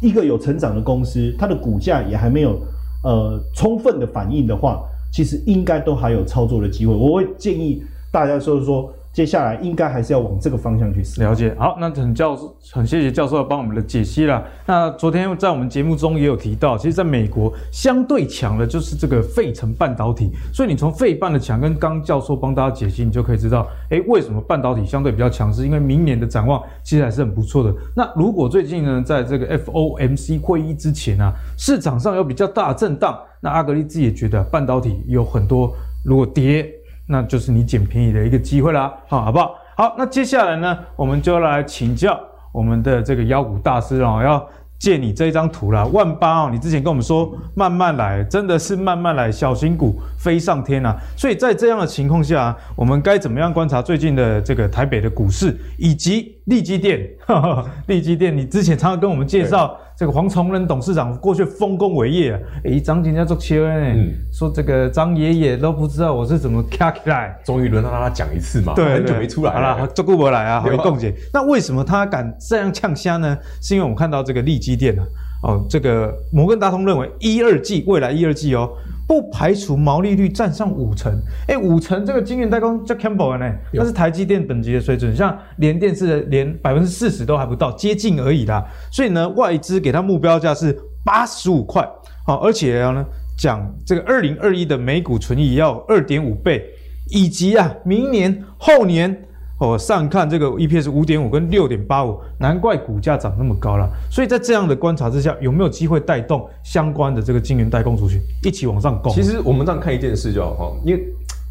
一个有成长的公司，它的股价也还没有呃充分的反应的话，其实应该都还有操作的机会。我会建议大家说说。接下来应该还是要往这个方向去思。了解，好，那很教授很谢谢教授要帮我们的解析啦。那昨天在我们节目中也有提到，其实在美国相对强的就是这个费城半导体。所以你从费半的强跟刚教授帮大家解析，你就可以知道，诶，为什么半导体相对比较强势？因为明年的展望其实还是很不错的。那如果最近呢，在这个 FOMC 会议之前啊，市场上有比较大的震荡，那阿格力自己也觉得半导体有很多如果跌。那就是你捡便宜的一个机会啦，好，好不好？好，那接下来呢，我们就来请教我们的这个妖股大师哦，要借你这张图啦，万八哦，你之前跟我们说慢慢来，真的是慢慢来，小型股飞上天啊！所以在这样的情况下，我们该怎么样观察最近的这个台北的股市以及利基电？哈哈，力积电，你之前常常跟我们介绍。这个黄崇仁董事长过去丰功伟业啊，诶，张景家做切呢，说这个张爷爷都不知道我是怎么卡起来，终于轮到他讲一次嘛，对，很久没出来了，好了，这顾不来啊，有共姐，那为什么他敢这样呛虾呢？是因为我们看到这个利基店啊，哦，这个摩根大通认为一二季未来一二季哦，不排除毛利率占上五成。哎，五成这个晶圆代工叫 Campbell 呢，那是台积电等级的水准，像联电是连百分之四十都还不到，接近而已啦。所以呢，外资给它目标价是八十五块，好，而且呢讲这个二零二一的每股存益要二点五倍，以及啊明年后年。哦，上看这个 EPS 五点五跟六点八五，难怪股价涨那么高了。所以在这样的观察之下，有没有机会带动相关的这个晶圆代工族群一起往上攻？其实我们这样看一件事就好哈，因为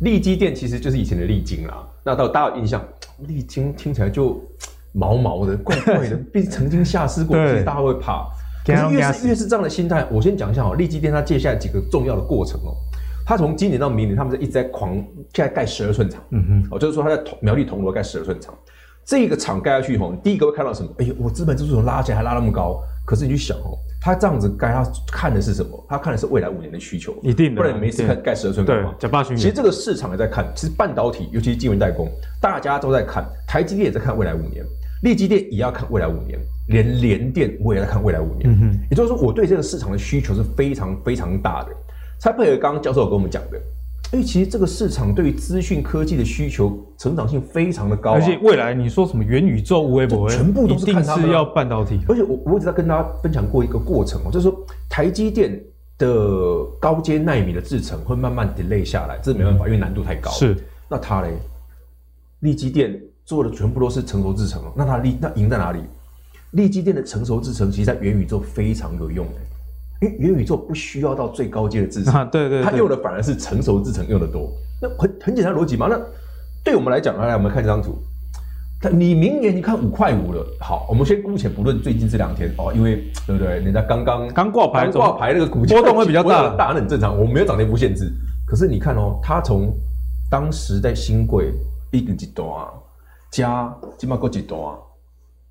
利基电其实就是以前的利晶啦。那到大家有印象，利晶听起来就毛毛的、怪怪的，毕竟曾经下市过，所以大家会怕。可是越是越是这样的心态，我先讲一下哦，利基电它接下来几个重要的过程哦。他从今年到明年，他们是一直在狂现在盖十二寸厂，嗯哼，哦，就是说他在苗栗铜锣盖十二寸厂，这个厂盖下去吼，第一个会看到什么？哎呦，我资本支出从拉起来还拉那么高，可是你去想哦，他这样子盖，他看的是什么？他看的是未来五年的需求，一定的，不然你没事看盖十二寸干嘛？假霸区。其实这个市场也在看，其实半导体，尤其是晶圆代工，大家都在看，台积电也在看未来五年，力积电也要看未来五年，连联电我也在看未来五年，嗯哼，也就是说，我对这个市场的需求是非常非常大的。才配合刚刚教授跟我们讲的，哎，其实这个市场对于资讯科技的需求成长性非常的高，啊，而且未来你说什么元宇宙、微博，全部都是看他们要半导体。而且我我一直在跟大家分享过一个过程哦，就是说台积电的高阶纳米的制程会慢慢 delay 下来，这是没办法，因为难度太高。是，那它嘞，力积电做的全部都是成熟制程哦，那它力那赢在哪里？力积电的成熟制程，其实在元宇宙非常有用的。因为元宇宙不需要到最高阶的制程，啊，对对，对，它用的反而是成熟制程用的多。那很很简单逻辑嘛。那对我们来讲，来来，我们看这张图。你明年你看五块五了，好，我们先姑且不论最近这两天哦，因为对不对？人家刚刚刚挂牌，挂牌那个股价波动会比较大，大那很正常。我们没有涨跌幅限制。可是你看哦，它从当时在新贵一个几多啊，加起码够几多啊？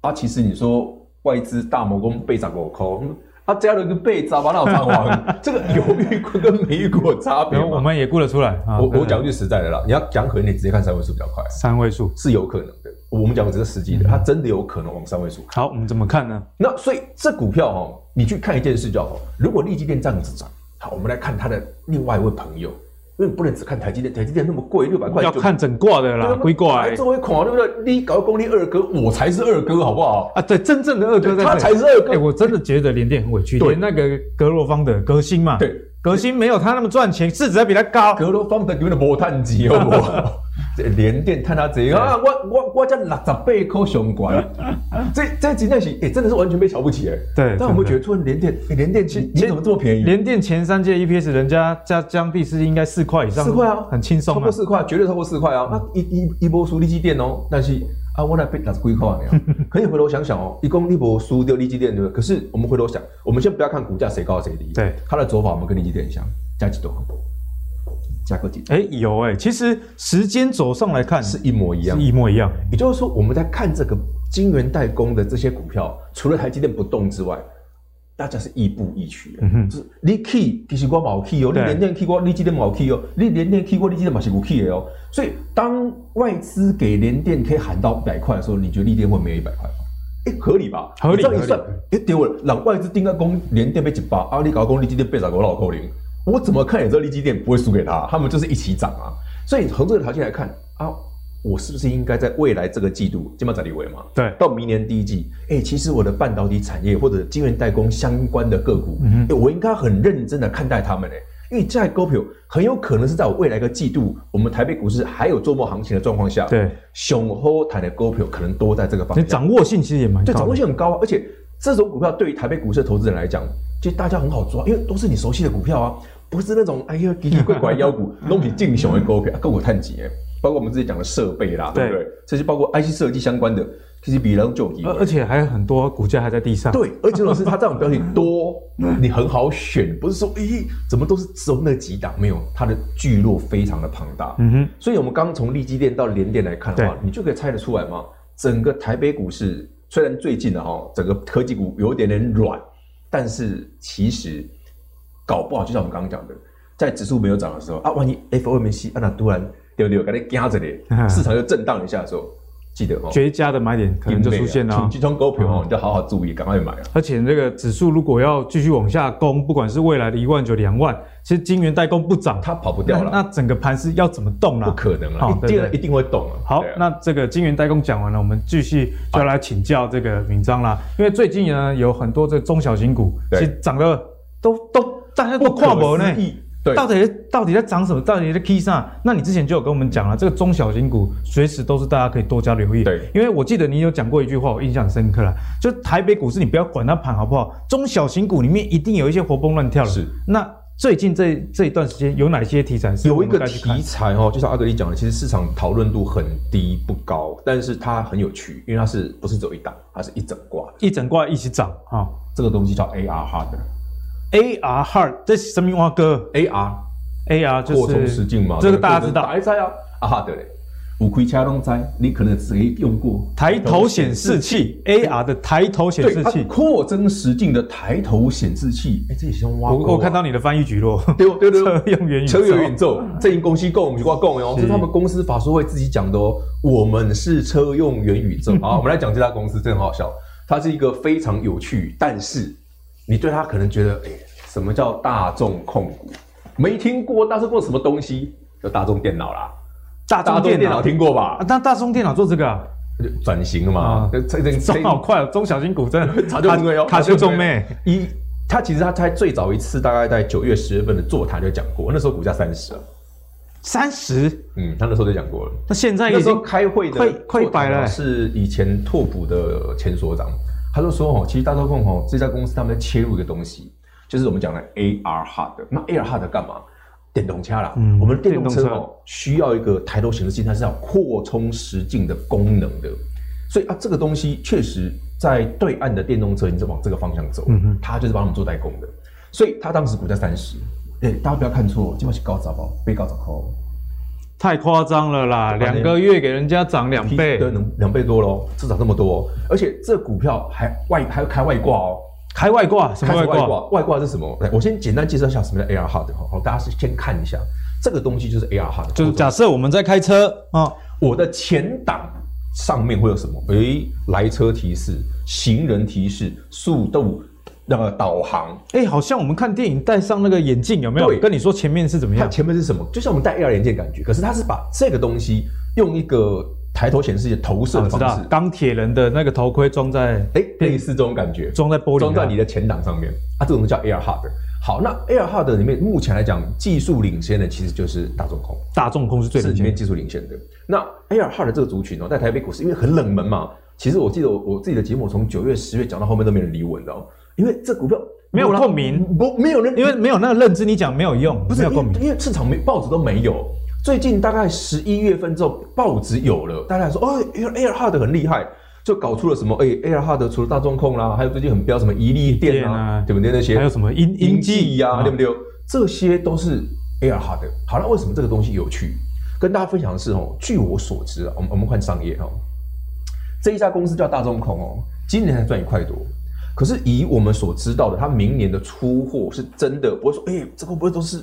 啊，其实你说外资大摩工被涨过空。他加了个倍，咋把那仓王？这个有预估跟没预估有差别。我们也估得出来。我我讲句实在的啦，你要讲可能你直接看三位数比较快。三位数是有可能的。我们讲的只是实际的，它真的有可能往三位数。好，我们怎么看呢？那所以这股票哈，你去看一件事就好。如果立即变这样子涨，好，我们来看他的另外一位朋友。因为你不能只看台积电，台积电那么贵，六百块。要看整挂的啦，归挂。作为狂，对不对？你搞功力二哥，我才是二哥，好不好？啊，对，真正的二哥在，他才是二哥。哎，我真的觉得联电很委屈。对，那个格罗方的革新嘛，对，革新没有他那么赚钱，市值还比他高。格罗方的有点磨碳机，好不好？联电看他这样啊，我我我这六十八颗相关，这这真的是哎，真的是完全被瞧不起哎。对，但我们觉得，突然联电，联电其你怎么这么便宜？联电前三届 EPS 人家加江币是应该四块以上，四块啊，很轻松，超过四块，绝对超过四块啊。那一一一波输力基电哦，但是啊，我那被六十几块那样。可以回头想想哦，一共一波输掉力基电对不对？可是我们回头想，我们先不要看股价谁高谁低，对，它的走法我们跟力基电很像，加几多？加个几？哎，有哎，其实时间轴上来看是一模一样，一模一样。也就是说，我们在看这个晶圆代工的这些股票，除了台积电不动之外，大家是亦步亦趋。嗯哼，就是你 key 其实我冇 key 哦，你联电 key 过，你积电冇 key 哦，你联电 key 过，你积电嘛是无 key 的哦。所以当外资给联电可以喊到一百块的时候，你觉得立电会没有一百块吗？哎，合理吧？合理。这样一算，哎，对了，让外资定个工联电被一百，啊，你搞工力积电被啥个老扣零？我怎么看也知道力积电不会输给他，他们就是一起涨啊。所以从这个条件来看啊，我是不是应该在未来这个季度，金马仔立位嘛？对，到明年第一季，哎、欸，其实我的半导体产业或者晶圆代工相关的个股，嗯、欸，我应该很认真的看待他们嘞，因为在股票很有可能是在我未来一个季度，我们台北股市还有周末行情的状况下，对，雄厚台的股票可能多在这个方向，掌握性其实也蛮高，对，掌握性很高啊，而且这种股票对于台北股市的投资人来讲，其实大家很好抓，因为都是你熟悉的股票啊。不是那种哎呀奇奇怪怪妖股，弄起进雄的股票，个股探底哎，包括我们自己讲的设备啦，对不对？这些包括 IC 设计相关的，其实比人就低，而且还有很多股价还在地上。对，而且老师他这种标的多，你很好选，不是说咦怎么都是只有那几档，没有，它的聚落非常的庞大。嗯哼，所以我们刚从利基店到联电来看的话，你就可以猜得出来嘛。整个台北股市虽然最近的哈，整个科技股有一点点软，但是其实。搞不好就像我们刚刚讲的，在指数没有涨的时候啊，万一 FOMC 啊那突然丢丢给你夹着你，市场又震荡一下的时候，记得哦，绝佳的买点可能就出现了。集中股票哦，你就好好注意，赶快买啊！而且这个指数如果要继续往下攻，不管是未来的一万九、两万，其实金元代工不涨，它跑不掉了。那整个盘是要怎么动呢？不可能了，一定一定会动啊！好，那这个金元代工讲完了，我们继续就要来请教这个闵漳啦。因为最近呢，有很多这中小型股，其实涨得都都大家都跨博呢。对到底到底在涨什么？到底在 K 上？那你之前就有跟我们讲了，这个中小型股随时都是大家可以多加留意。对，因为我记得你有讲过一句话，我印象深刻了，就台北股市你不要管它盘好不好，中小型股里面一定有一些活蹦乱跳的。是。那最近这这一段时间有哪些题材是？有一个题材哦，就像阿格力讲的，其实市场讨论度很低不高，但是它很有趣，因为它是不是走一档，它是一整挂，一整挂一起涨啊、哦。这个东西叫 AR Hard。A R hard 这是什么话哥？A R A R 就是扩充实境嘛，这个大家知道。哎在啊，啊哈对嘞，五亏掐拢在，你可能只用过抬头显示器 A R 的抬头显示器，扩增实境的抬头显示器。哎，这也像挖。我我看到你的翻译举落，对对对，车用元宇车用元宇宙，这因公司讲，我们话讲哦，是他们公司法说会自己讲的哦。我们是车用元宇宙。好，我们来讲这家公司，真的很好笑。它是一个非常有趣，但是。你对它可能觉得，哎，什么叫大众控股？没听过，大众过什么东西？叫大众电脑啦。大众电脑听过吧？那大众电脑做这个啊转型了嘛？这这涨好快，中小型股真的 早就卡就中妹？一，他其实他在最早一次大概在九月十月份的座谈就讲过，那时候股价三十啊，三十？嗯，他那时候就讲过了。那现在已经开会的快快一百了，是以前拓普的前所长。他就说哦，其实大众控哦，这家公司他们在切入一个东西，就是我们讲的 AR Hard。那 AR Hard 干嘛？电动车啦。嗯，我们的电动车哦，需要一个抬头显示器，它是要扩充实境的功能的。所以啊，这个东西确实在对岸的电动车，你是往这个方向走。嗯哼，它就是帮我们做代工的。所以它当时股价三十，哎，大家不要看错，基本上是高涨哦，被高涨哦。太夸张了啦！两个月给人家涨两倍，能两倍多喽，至少这么多，而且这股票还外还开外挂哦，开外挂什么外挂？外挂是什么？来，我先简单介绍一下什么叫 AR Hard 哈，好，大家是先看一下这个东西就是 AR Hard，就是假设我们在开车啊，我的前挡上面会有什么？诶，来车提示、行人提示、速度。那个导航，哎、欸，好像我们看电影戴上那个眼镜，有没有？对，跟你说前面是怎么样？它前面是什么？就像我们戴 AR 眼镜感觉，可是它是把这个东西用一个抬头显示器投射的方式，钢铁、啊、人的那个头盔装在，哎、欸，类似这种感觉，装在玻璃，装在你的前挡上面，啊，这种叫 Air Hard。好，那 Air Hard 里面目前来讲，技术领先的其实就是大众控，大众控是最里面技术领先的。那 Air Hard 这个族群哦，在台北股市因为很冷门嘛，其实我记得我我自己的节目从九月、十月讲到后面都没人理我，你知道吗？因为这股票。没有共鸣，不，没有人，因为没有那个认知，你讲没有用，不是没有共鸣，因为市场没报纸都没有。最近大概十一月份之后，报纸有了，大家说哦，AR Hard 很厉害，就搞出了什么？哎，AirHard 除了大众控啦，还有最近很飙什么伊利电啊，对不对？那些还有什么英英记呀，对不对？这些都是 AirHard。好了，为什么这个东西有趣？跟大家分享的是哦，据我所知啊，我们我们看商业哦，这一家公司叫大众控哦，今年才赚一块多。可是以我们所知道的，它明年的出货是真的不会说，哎、欸，这个不会都是，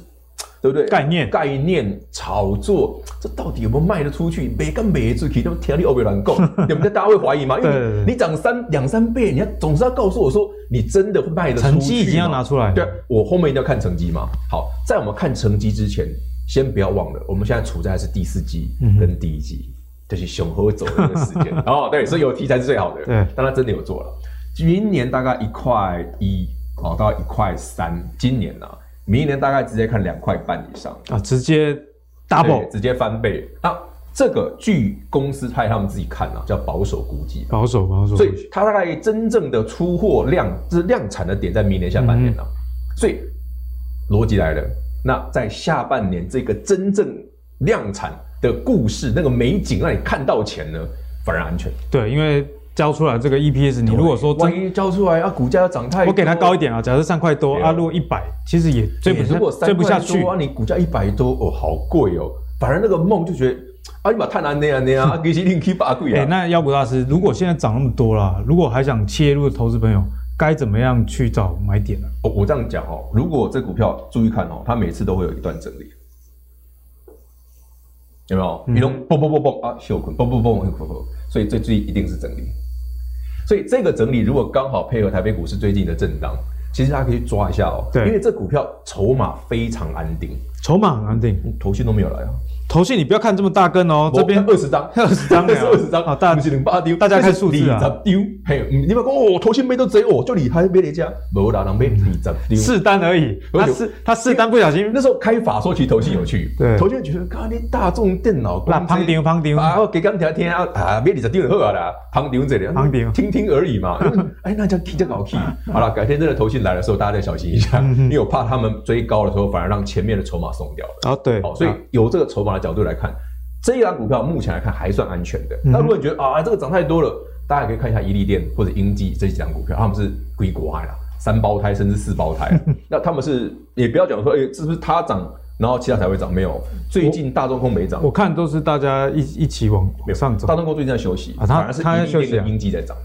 对不对？概念概念炒作，这到底有没有卖得出去？没跟没出去，那么天力欧别乱讲，对不对？大家会怀疑吗？因为你涨三两三倍，你要总是要告诉我说，你真的会卖得出去。成绩已经要拿出来，对，我后面一定要看成绩嘛。好，在我们看成绩之前，先不要忘了，我们现在处在的是第四季跟第一季，嗯、就是熊和走的那个时间 哦。对，所以有题材是最好的。对，但他真的有做了。明年大概一块一哦，到一块三。今年呢、啊，明年大概直接看两块半以上啊，直接 double，直接翻倍。那这个据公司派他们自己看啊，叫保守估计，保守保守。所以它大概真正的出货量，就是量产的点在明年下半年了、啊。嗯、所以逻辑来了，那在下半年这个真正量产的故事，那个美景让你看到钱呢，反而安全。对，因为。交出来这个 EPS，你如果说万一交出来啊，股价要涨太多，我给它高一点啊，假设三块多啊，如果一百，其实也追不，追不下去啊。你股价一百多哦，好贵哦。反而那个梦就觉得啊，你把太难那样那样啊，给一定可以把贵啊。那妖股大师，如果现在涨那么多了，如果还想切入的投资朋友，该怎么样去找买点呢？我我这样讲哦，如果这股票注意看哦，它每次都会有一段整理。有没有？比如嘣嘣嘣嘣啊，秀捆嘣嘣嘣嘣嘣，所以最最一定是整理。所以这个整理如果刚好配合台北股市最近的震荡，其实大家可以去抓一下哦。对，因为这股票筹码非常安定，筹码很安定，头绪都没有来啊。投信你不要看这么大根哦，这边二十张，二十张，这是二十张。啊，大家零八丢，大家看数字啊，丢，嘿，你们讲哦，投信没都贼哦，就你还，没人家，没啦，人没二十丢，四单而已，他四他四单不小心，那时候开法说其实投信有趣，对，投信觉得，看你大众电脑，那旁丢旁丢，啊，给刚条天啊，啊，没二十丢就好啊啦，旁丢这里，旁丢，听听而已嘛，哎，那叫听这个好听，好了，改天真的投信来的时候，大家再小心一下，因为我怕他们追高的时候，反而让前面的筹码松掉了，啊，对，所以有这个筹码的角度来看。这一档股票目前来看还算安全的。那如果你觉得啊，这个涨太多了，大家也可以看一下怡利店或者英记这几档股票，他们是归国外了，三胞胎甚至四胞胎。那他们是也不要讲说，哎，是不是它涨，然后其他才会涨？没有，最近大中空没涨，我看都是大家一一起往上走。大中空最近在休息啊，反而是怡利电跟英记在涨。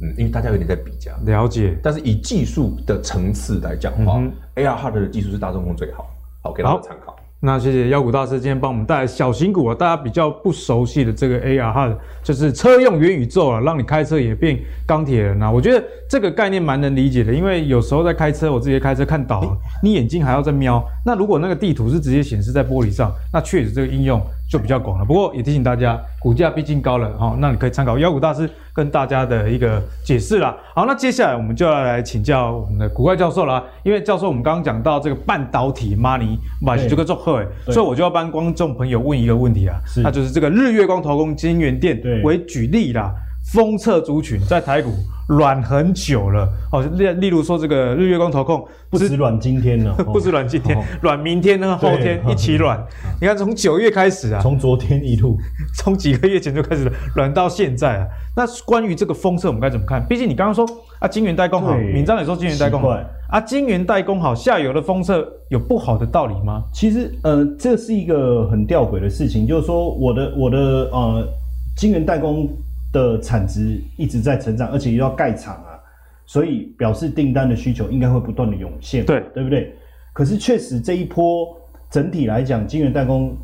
嗯，因为大家有点在比价。了解。但是以技术的层次来讲的话，AR Hard 的技术是大中空最好，好给大家参考。那谢谢妖股大师今天帮我们带来小型股啊，大家比较不熟悉的这个 AR 哈，就是车用元宇宙啊，让你开车也变钢铁人啊。我觉得这个概念蛮能理解的，因为有时候在开车，我直接开车看导航，你眼睛还要再瞄。那如果那个地图是直接显示在玻璃上，那确实这个应用就比较广了。不过也提醒大家，股价毕竟高了哈，那你可以参考妖股大师跟大家的一个解释啦。好，那接下来我们就要来请教我们的古怪教授啦，因为教授我们刚刚讲到这个半导体 money 买这个做会，所以我就要帮观众朋友问一个问题啊，那就是这个日月光投工金源店为举例啦，封测族群在台股。软很久了，哦，例例如说这个日月光投控，不止软今天了，不止软今天，软明天呢，后天一起软。你看从九月开始啊，从昨天一路，从几个月前就开始软到现在啊。那关于这个封测，我们该怎么看？毕竟你刚刚说啊，金圆代工好，敏章也说金圆代工好啊，金圆代工好，下游的封测有不好的道理吗？其实，呃，这是一个很吊诡的事情，就是说我的我的呃晶圆代工。的产值一直在成长，而且又要盖厂啊，所以表示订单的需求应该会不断的涌现，对对不对？可是确实这一波整体来讲，晶圆代工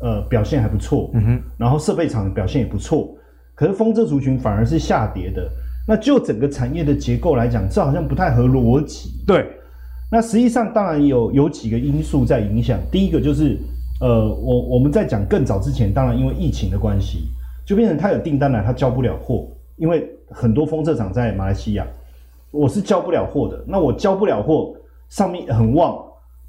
呃表现还不错，嗯哼，然后设备厂的表现也不错，可是风车族群反而是下跌的。那就整个产业的结构来讲，这好像不太合逻辑。对，那实际上当然有有几个因素在影响。第一个就是呃，我我们在讲更早之前，当然因为疫情的关系。就变成他有订单来，他交不了货，因为很多封测厂在马来西亚，我是交不了货的。那我交不了货，上面很旺，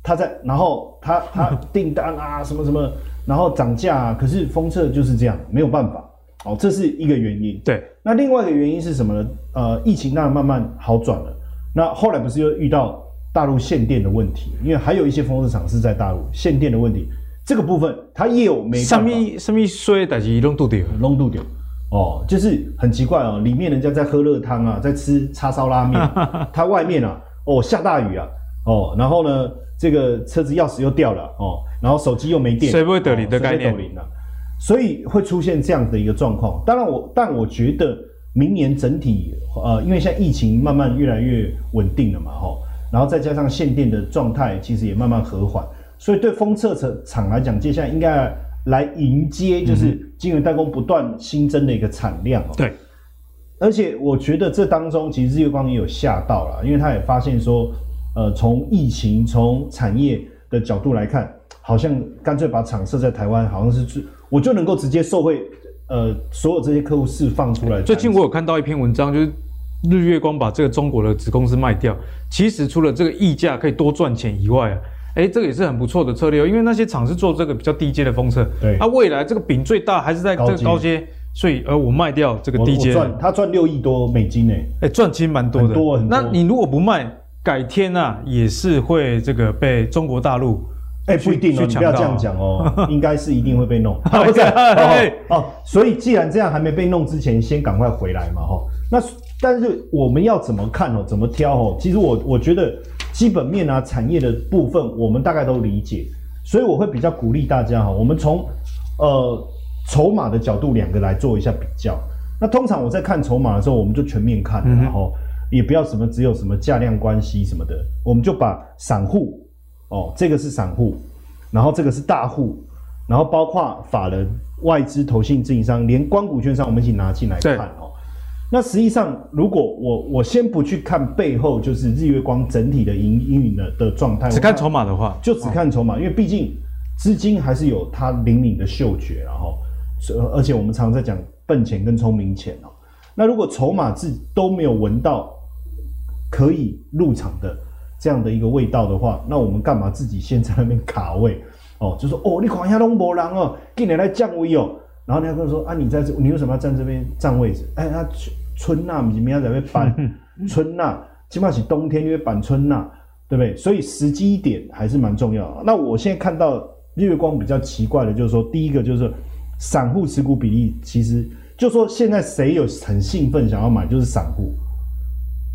他在，然后他他订单啊什么什么，然后涨价啊，可是封测就是这样，没有办法。哦，这是一个原因。对，那另外一个原因是什么呢？呃，疫情当然慢慢好转了。那后来不是又遇到大陆限电的问题？因为还有一些封测厂是在大陆限电的问题。这个部分它业务没什么什么衰，但是弄度掉，弄度掉哦，就是很奇怪哦。里面人家在喝热汤啊，在吃叉烧拉面，它外面啊，哦下大雨啊，哦，然后呢，这个车子钥匙又掉了哦，然后手机又没电，谁不会得零的概念？所以会出现这样的一个状况。当然我，但我觉得明年整体呃，因为现在疫情慢慢越来越稳定了嘛，哈，然后再加上限电的状态其实也慢慢和缓。所以对封测厂来讲，接下来应该来迎接就是晶圆代工不断新增的一个产量哦。对，而且我觉得这当中其实日月光也有吓到了，因为他也发现说，呃，从疫情从产业的角度来看，好像干脆把厂设在台湾，好像是我就能够直接受惠，呃，所有这些客户释放出来。最近我有看到一篇文章，就是日月光把这个中国的子公司卖掉，其实除了这个溢价可以多赚钱以外啊。哎，这个也是很不错的策略哦，因为那些厂是做这个比较低阶的封测，对，它未来这个饼最大还是在这个高阶，所以而我卖掉这个低阶，赚他赚六亿多美金呢，哎，赚其实蛮多的，很多很多。那你如果不卖，改天啊也是会这个被中国大陆，哎，不一定哦，你不要这样讲哦，应该是一定会被弄，不是哦哦，所以既然这样还没被弄之前，先赶快回来嘛哈。那但是我们要怎么看哦，怎么挑哦？其实我我觉得。基本面啊，产业的部分我们大概都理解，所以我会比较鼓励大家哈，我们从呃筹码的角度两个来做一下比较。那通常我在看筹码的时候，我们就全面看，嗯、然后也不要什么只有什么价量关系什么的，我们就把散户哦，这个是散户，然后这个是大户，然后包括法人、外资、投信、自营商，连光股券商，我们一起拿进来看哦。那实际上，如果我我先不去看背后，就是日月光整体的营运的的状态，只看筹码的话，就只看筹码，因为毕竟资金还是有它灵敏的嗅觉，然后，而且我们常常在讲笨钱跟聪明钱哦。那如果筹码自都没有闻到可以入场的这样的一个味道的话，那我们干嘛自己先在那边卡位哦？就说哦，你看一下龙博狼哦，给你来降位哦。然后你还跟我说啊，你在这，你为什么要站这边占位置？哎，他。春呐，明明要在那办春呐，起码是冬天因为办春呐，对不对？所以时机点还是蛮重要的。那我现在看到日月光比较奇怪的，就是说，第一个就是散户持股比例，其实就说现在谁有很兴奋想要买，就是散户，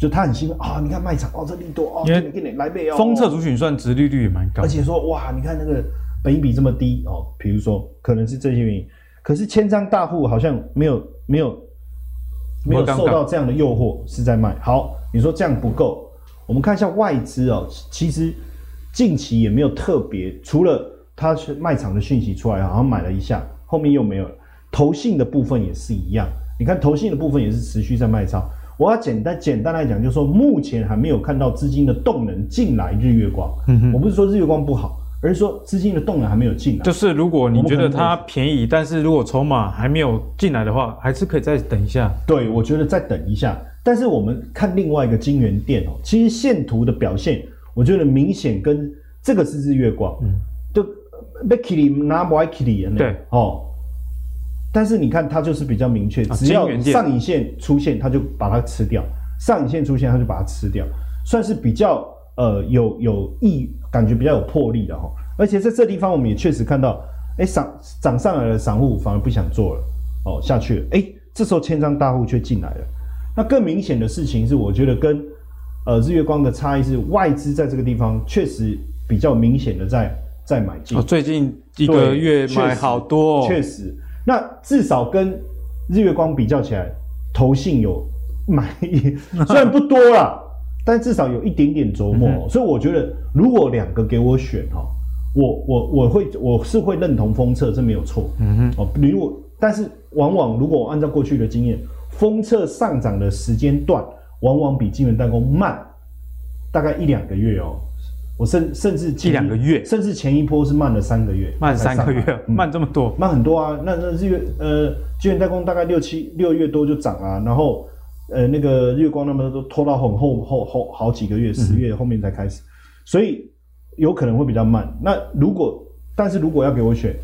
就他很兴奋啊！你看卖场哦，这利多哦，给你给你来倍哦。封测族群算殖利率也蛮高，而且说哇，你看那个本益比这么低哦，比如说可能是这些原因，可是千张大户好像没有没有。没有受到这样的诱惑，是在卖。好，你说这样不够，我们看一下外资哦。其实近期也没有特别，除了它是卖场的讯息出来，好像买了一下，后面又没有了。投信的部分也是一样，你看投信的部分也是持续在卖超。我要简单简单来讲，就是说目前还没有看到资金的动能进来日月光。嗯，我不是说日月光不好。而是说资金的动能还没有进来，就是如果你觉得它便宜，但是如果筹码还没有进来的话，还是可以再等一下。对，我觉得再等一下。但是我们看另外一个金源店哦，其实线图的表现，我觉得明显跟这个是日月光，嗯，就被 Kitty 拿不来 Kitty 对哦。但是你看它就是比较明确，只要上影线出现，它就把它吃掉；上影线出现，它就把它吃掉，算是比较。呃，有有意感觉比较有魄力的哈，而且在这地方我们也确实看到，哎、欸，涨涨上来的散户反而不想做了，哦，下去了，哎、欸，这时候千张大户却进来了。那更明显的事情是，我觉得跟呃日月光的差异是，外资在这个地方确实比较明显的在在买进。哦，最近一个月买好多、哦，确实。那至少跟日月光比较起来，投信有买，虽然不多啦。但至少有一点点琢磨，嗯、所以我觉得如果两个给我选哈，我我我会我是会认同封测，这没有错。嗯哼，哦，如果但是往往如果我按照过去的经验，封测上涨的时间段往往比晶圆代工慢，大概一两个月哦。我甚甚至一两个月，甚至前一波是慢了三个月，慢三个月，嗯、慢这么多，慢很多啊。那那日月呃晶圆代工大概六七六月多就涨啊，然后。呃，那个月光他们都拖到很后后后好几个月，十月后面才开始，嗯、所以有可能会比较慢。那如果，但是如果要给我选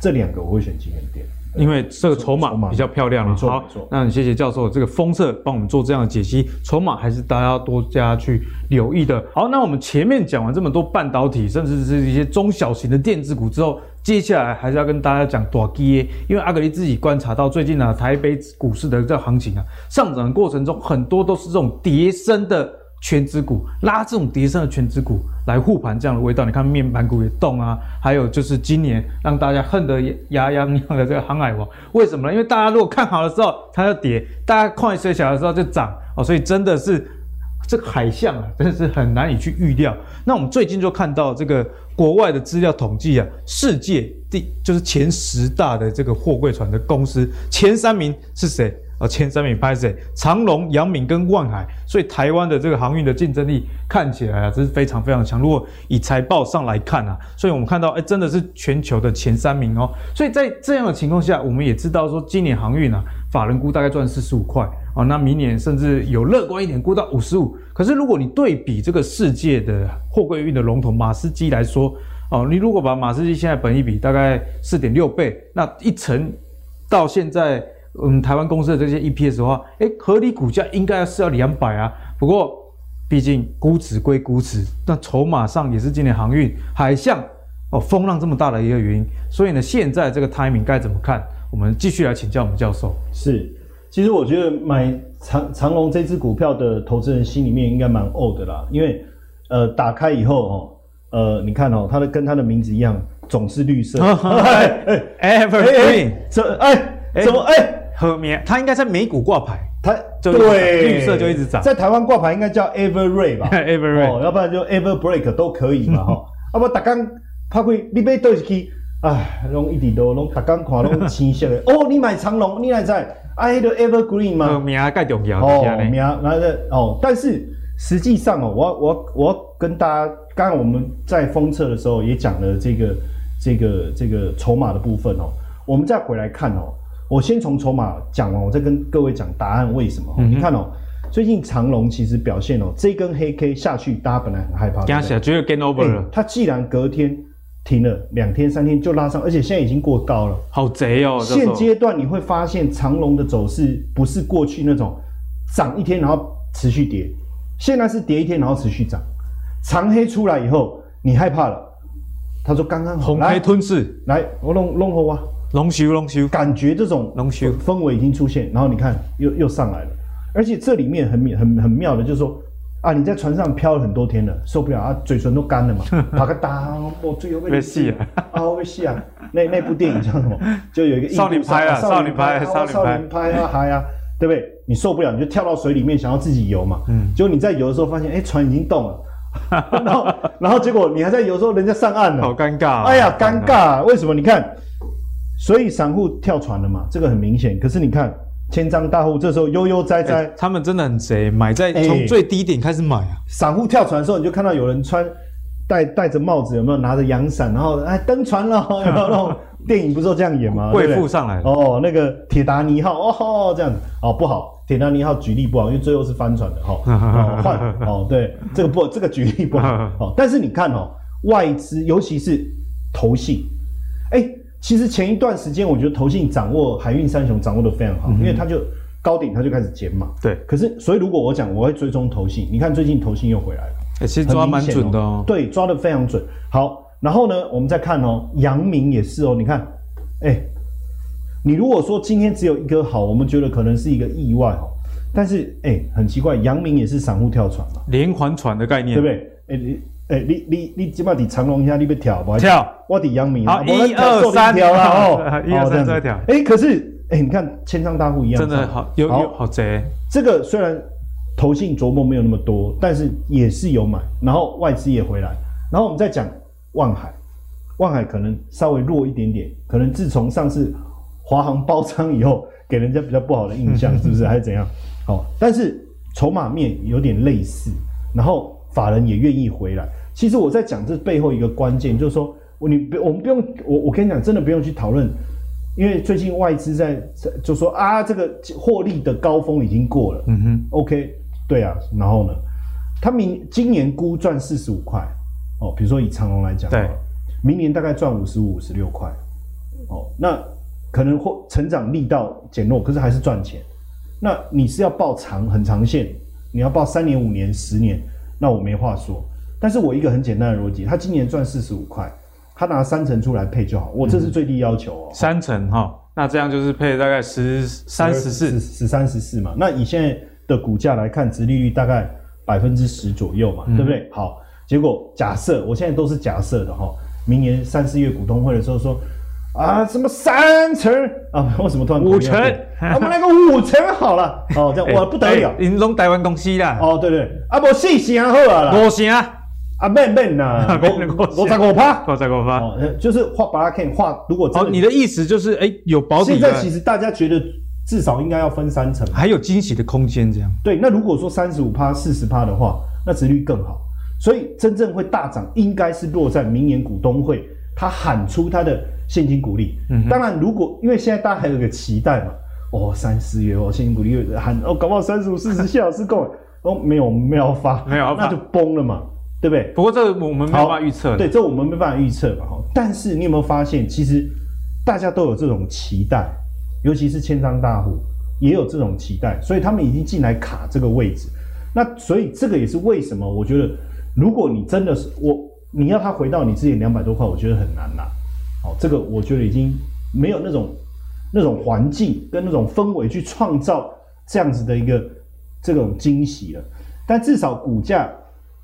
这两个，我会选金源店，因为这个筹码比较漂亮。没错，好，那谢谢教授这个封测帮我们做这样的解析，筹码还是大家多加去留意的。好，那我们前面讲完这么多半导体，甚至是一些中小型的电子股之后。接下来还是要跟大家讲大机，因为阿格力自己观察到最近呢、啊，台北股市的这个行情啊，上涨的过程中很多都是这种跌升的权值股，拉这种跌深的权值股来护盘这样的味道。你看面板股也动啊，还有就是今年让大家恨得牙痒痒的这个航海王，为什么呢？因为大家如果看好的时候它就跌，大家看衰小的时候就涨哦，所以真的是。这个海象啊，真的是很难以去预料。那我们最近就看到这个国外的资料统计啊，世界第就是前十大的这个货柜船的公司，前三名是谁？啊，前三名拍谁？长荣、阳明跟万海。所以台湾的这个航运的竞争力看起来啊，这是非常非常强。如果以财报上来看啊，所以我们看到，哎，真的是全球的前三名哦。所以在这样的情况下，我们也知道说，今年航运啊，法人估大概赚四十五块。哦，那明年甚至有乐观一点，估到五十五。可是如果你对比这个世界的货柜运的龙头马士基来说，哦，你如果把马士基现在本益比大概四点六倍，那一乘到现在，嗯，台湾公司的这些 EPS 的话，诶，合理股价应该是要两百啊。不过，毕竟估值归估值，那筹码上也是今年航运海象哦风浪这么大的一个原因。所以呢，现在这个 timing 该怎么看？我们继续来请教我们教授。是。其实我觉得买长长荣这支股票的投资人心里面应该蛮呕的啦，因为呃打开以后哦，呃你看哦，它的跟它的名字一样，总是绿色。哎哎，Evergreen，这哎怎么哎后面它应该在美股挂牌，它对绿色就一直涨，在台湾挂牌应该叫 Everray 吧，Everray，要不然就 Everbreak 都可以嘛 哈。啊不，大刚拍开你被倒进去。哎，拢一直都拢大刚看拢青色的。哦，你买长荣，你来在爱的 Evergreen 吗？名盖重要，哦，名然后哦，但是实际上哦，我我我跟大家，刚刚我们在封测的时候也讲了这个这个这个筹码的部分哦，我们再回来看哦，我先从筹码讲完，我再跟各位讲答案为什么？嗯、你看哦。最近长荣其实表现哦，这根黑 K 下去，大家本来很害怕，惊死，觉得 game over 了。它既然隔天停了两天三天就拉上，而且现在已经过高了，好贼哦！现阶段你会发现长荣的走势不是过去那种涨一天然后持续跌，现在是跌一天然后持续涨。长黑出来以后，你害怕了，他说刚刚好，红黑吞噬，来我弄弄好啊，龙修龙修，感觉这种龙修氛围已经出现，然后你看又又上来了。而且这里面很妙很很妙的，就是说啊，你在船上漂了很多天了，受不了啊，嘴唇都干了嘛，啪个哒，我最后被戏啊，啊，被戏啊，那那部电影叫什么？就有一个少年拍啊，少年派，少年拍啊，嗨啊，对不对？你受不了，你就跳到水里面，想要自己游嘛。嗯。结果你在游的时候发现，哎，船已经动了，然后然后结果你还在游的时候，人家上岸了，好尴尬。哎呀，尴尬，为什么？你看，所以散户跳船了嘛，这个很明显。可是你看。千张大户这时候悠悠哉哉，他们真的很贼，买在从最低点开始买啊。散户跳船的时候，你就看到有人穿戴戴着帽子，有没有拿着阳伞，然后哎登船了，有没有那种电影不是都这样演吗？贵妇上来了哦，那个铁达尼号哦这样子哦不好，铁达尼号举例不好，因为最后是翻船的哈。哦 换哦对，这个不这个举例不好哦，但是你看哦，外资尤其是投信，哎。其实前一段时间，我觉得投信掌握海运三雄掌握得非常好，嗯、因为他就高点他就开始减码。对，可是所以如果我讲我会追踪投信，你看最近投信又回来了，欸、其实抓蛮准的哦。对，抓得非常准。好，然后呢，我们再看哦，阳明也是哦，你看，哎、欸，你如果说今天只有一个好，我们觉得可能是一个意外哦，但是哎、欸，很奇怪，阳明也是散户跳船嘛，连环船的概念，对不对？哎、欸。哎、欸，你你你起码在长荣下你要跳不？跳，我在阳明。好，一二三，跳了哦，一二三再跳。哎、欸，可是哎、欸，你看千张大户一样，真的好有有好贼。这个虽然投信琢磨没有那么多，但是也是有买，然后外资也回来。然后我们再讲万海，万海可能稍微弱一点点，可能自从上次华航包仓以后，给人家比较不好的印象，是不是？还是怎样？好，但是筹码面有点类似，然后。法人也愿意回来。其实我在讲这背后一个关键，就是说，你不，我们不用，我我跟你讲，真的不用去讨论，因为最近外资在就说啊，这个获利的高峰已经过了。嗯哼，OK，对啊，然后呢，他明今年估赚四十五块，哦，比如说以长隆来讲，对，明年大概赚五十五、五十六块，哦，那可能或成长力道减弱，可是还是赚钱。那你是要抱长很长线，你要抱三年、五年、十年。那我没话说，但是我一个很简单的逻辑，他今年赚四十五块，他拿三成出来配就好，我这是最低要求哦。三成哈，那这样就是配大概十三十四十三十四嘛。那以现在的股价来看，殖利率大概百分之十左右嘛，嗯、对不对？好，结果假设我现在都是假设的哈，明年三四月股东会的时候说。啊，什么三成啊？为什么突然五成？我们来个五成好了，哦，这样 哇不得了，你拢台湾公司啦。哦，对对，啊，无四成好啊啦，五成啊，啊，免免呐，五十五趴，五十五趴，哦，就是画把它看画，如果哦，你的意思就是，哎，有保底。现在其实大家觉得至少应该要分三层，还有惊喜的空间，这样。对，那如果说三十五趴、四十趴的话，那值率更好。所以真正会大涨，应该是落在明年股东会，他喊出他的。现金股利，嗯，当然，如果因为现在大家还有个期待嘛，哦，三四月哦，现金股利喊哦，搞不好三十五、四十下是够，哦，没有没有发，没有，那就崩了嘛，对不对？不过这个我们没有办法预测，对，这我们没办法预测嘛，哈。但是你有没有发现，其实大家都有这种期待，尤其是千张大户也有这种期待，所以他们已经进来卡这个位置。那所以这个也是为什么？我觉得，如果你真的是我，你要他回到你之前两百多块，我觉得很难呐。这个我觉得已经没有那种那种环境跟那种氛围去创造这样子的一个这种惊喜了，但至少股价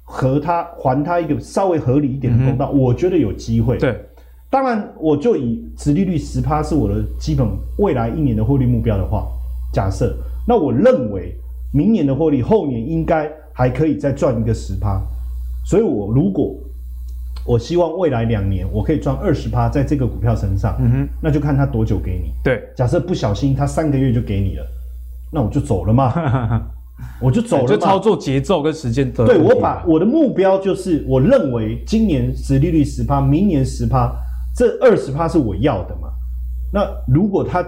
和他还他一个稍微合理一点的公道，嗯、我觉得有机会。对，当然我就以直利率十趴是我的基本未来一年的获利目标的话，假设那我认为明年的获利后年应该还可以再赚一个十趴，所以我如果我希望未来两年我可以赚二十趴在这个股票身上，嗯哼，那就看他多久给你。对，假设不小心他三个月就给你了，那我就走了嘛，我就走了嘛。就操作节奏跟时间的。对，我把我的目标就是，我认为今年殖利率十趴，明年十趴，这二十趴是我要的嘛。那如果他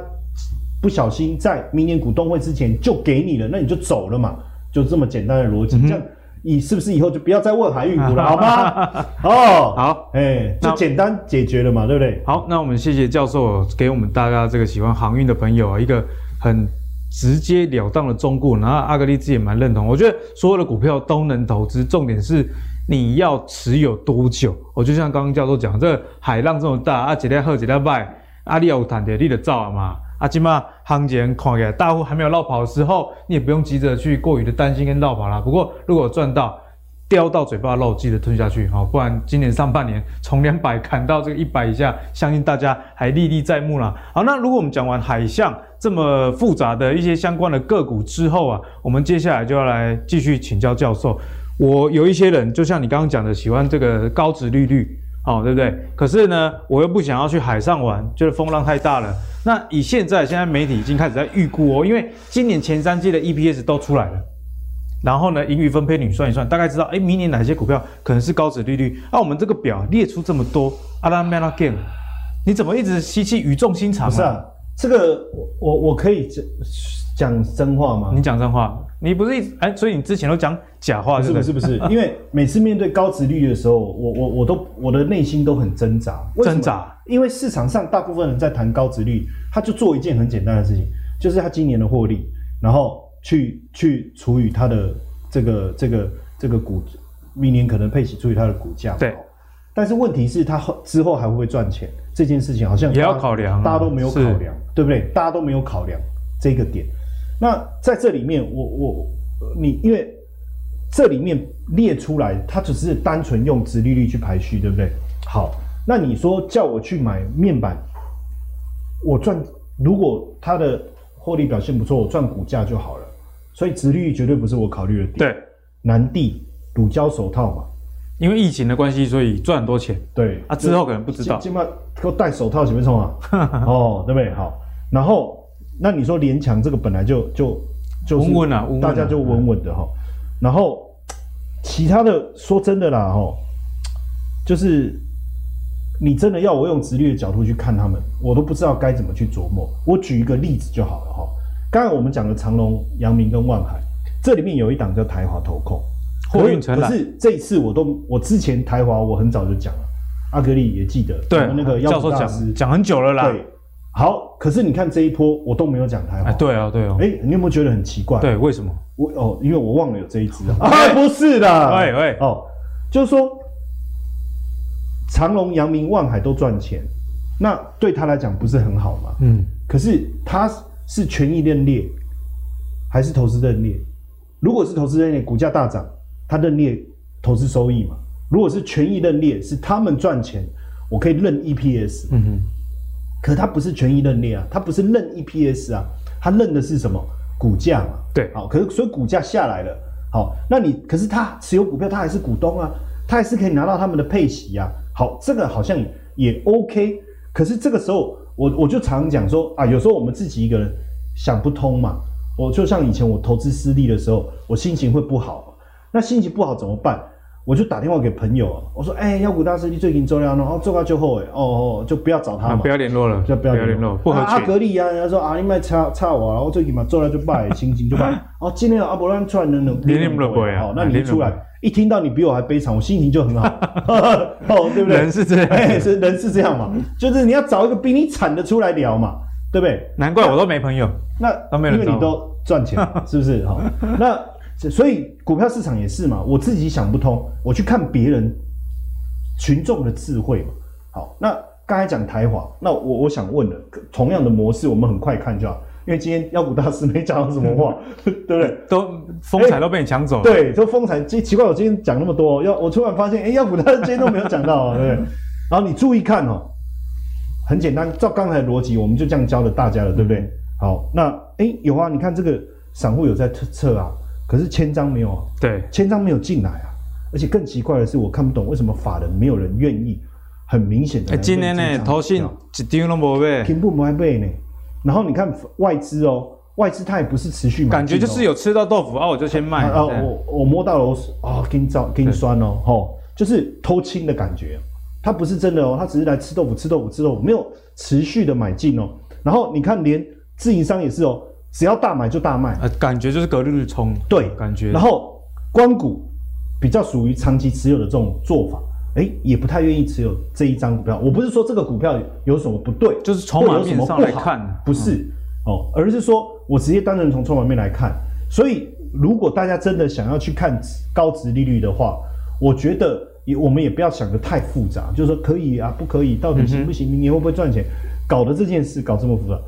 不小心在明年股东会之前就给你了，那你就走了嘛，就这么简单的逻辑。嗯、这样。你是不是以后就不要再问海运股了，好吗？哦，好，哎、欸，就简单解决了嘛，对不对？好，那我们谢谢教授给我们大家这个喜欢航运的朋友啊，一个很直截了当的忠告。然后阿格力自己也蛮认同，我觉得所有的股票都能投资，重点是你要持有多久。我就像刚刚教授讲，这海浪这么大，啊，几天好几天卖，啊，你有谈的，你得造嘛。啊，今嘛行情看起来大户还没有落跑的时候，你也不用急着去过于的担心跟落跑啦。不过如果赚到叼到嘴巴肉，记得吞下去哈，不然今年上半年从两百砍到这个一百以下，相信大家还历历在目啦。好，那如果我们讲完海象这么复杂的一些相关的个股之后啊，我们接下来就要来继续请教教授。我有一些人就像你刚刚讲的，喜欢这个高值利率。哦，对不对？可是呢，我又不想要去海上玩，觉得风浪太大了。那以现在，现在媒体已经开始在预估哦，因为今年前三季的 EPS 都出来了，然后呢，盈余分配率算一算，大概知道，哎，明年哪些股票可能是高值利率？那、我们这个表列出这么多，阿拉曼拉盖你怎么一直吸气语重心长？不是啊，这个我我可以讲讲真话吗？你讲真话。你不是一直哎，所以你之前都讲假话是不是？不是不是，因为每次面对高值率的时候，我我我都我的内心都很挣扎。挣扎，因为市场上大部分人在谈高值率，他就做一件很简单的事情，就是他今年的获利，然后去去除以他的这个这个这个股，明年可能配息除以他的股价。对。但是问题是，他后之后还会不会赚钱？这件事情好像也要考量，大家都没有考量，对不对？大家都没有考量这个点。那在这里面，我我你因为这里面列出来，它只是单纯用殖利率去排序，对不对？好，那你说叫我去买面板，我赚如果它的获利表现不错，我赚股价就好了。所以殖利率绝对不是我考虑的点。对，南帝乳胶手套嘛，因为疫情的关系，所以赚很多钱。对，啊，之后可能不知道。起码给我戴手套，行不行啊？哦，对不对？好，然后。那你说联强这个本来就就就是稳稳啊，大家就稳稳的哈。然后其他的说真的啦哈，就是你真的要我用直率的角度去看他们，我都不知道该怎么去琢磨。我举一个例子就好了哈。刚才我们讲的长隆、阳明跟万海，这里面有一档叫台华投控，货运承揽。可是这一次我都我之前台华我很早就讲了，阿格力也记得，对那个教授讲讲很久了啦。对。好，可是你看这一波，我都没有讲台华。哎，对啊，对啊。哎，你有没有觉得很奇怪？对，为什么？我哦，因为我忘了有这一支啊。啊，不是的。喂喂，哦，就是说，长隆、阳明、万海都赚钱，那对他来讲不是很好吗？嗯。可是他是权益认列，还是投资认列？如果是投资认列，股价大涨，他认列投资收益嘛。如果是权益认列，是他们赚钱，我可以认 EPS。嗯哼。可他不是权益认列啊，他不是认 EPS 啊，他认的是什么股价嘛？对，好，可是所以股价下来了，好，那你可是他持有股票，他还是股东啊，他还是可以拿到他们的配息啊。好，这个好像也 OK，可是这个时候我我就常讲说啊，有时候我们自己一个人想不通嘛，我就像以前我投资失利的时候，我心情会不好，那心情不好怎么办？我就打电话给朋友，我说：“哎、欸，妖股大师，你最近做了，然后做到最后，哎，哦哦，就不要找他嘛，啊、不要联络了，就不要联络，不合群。阿格力啊，人家说啊，你卖差差我，然后最近嘛做了就败，心情就败。哦，今天阿伯乱出来能能连连不会啊，那你一出来一听到你比我还悲惨，我心情就很好，哦，对不对？人是这样，哎，是人是这样嘛，就是你要找一个比你惨的出来聊嘛，对不对？难怪我都没朋友，那因为你都赚钱，是不是？好，那。所以股票市场也是嘛，我自己想不通，我去看别人群众的智慧嘛。好，那刚才讲台华，那我我想问了，同样的模式，我们很快看就好，因为今天妖股大师没讲到什么话，对不对？都风采都被你抢走了。对，都风采。奇奇怪，我今天讲那么多，要我突然发现，哎，妖股大师今天都没有讲到啊，对不对？然后你注意看哦，很简单，照刚才逻辑，我们就这样教了大家了，对不对？好，那哎有啊，你看这个散户有在测测啊。可是千张没有啊，对，千张没有进来啊，而且更奇怪的是，我看不懂为什么法人没有人愿意很明显的。哎，今年呢，投信一张都没买，平不没买呢。然后你看外资哦，外资它也不是持续买，感觉就是有吃到豆腐啊，我就先卖。啊，我我摸到了，我啊，给你找，给你酸哦，吼，就是偷亲的感觉。它不是真的哦，它只是来吃豆腐，吃豆腐，吃豆腐，没有持续的买进哦。然后你看，连自营商也是哦，只要大买就大卖，呃，感觉就是隔日日冲，对，感觉。然后官股比较属于长期持有的这种做法，哎，也不太愿意持有这一张股票。我不是说这个股票有什么不对，就是筹码面上来看，不是、嗯、哦，而是说我直接单纯从筹码面来看。所以，如果大家真的想要去看高值利率的话，我觉得。也我们也不要想得太复杂，就是说可以啊，不可以，到底行不行？明年会不会赚钱？搞得这件事搞这么复杂，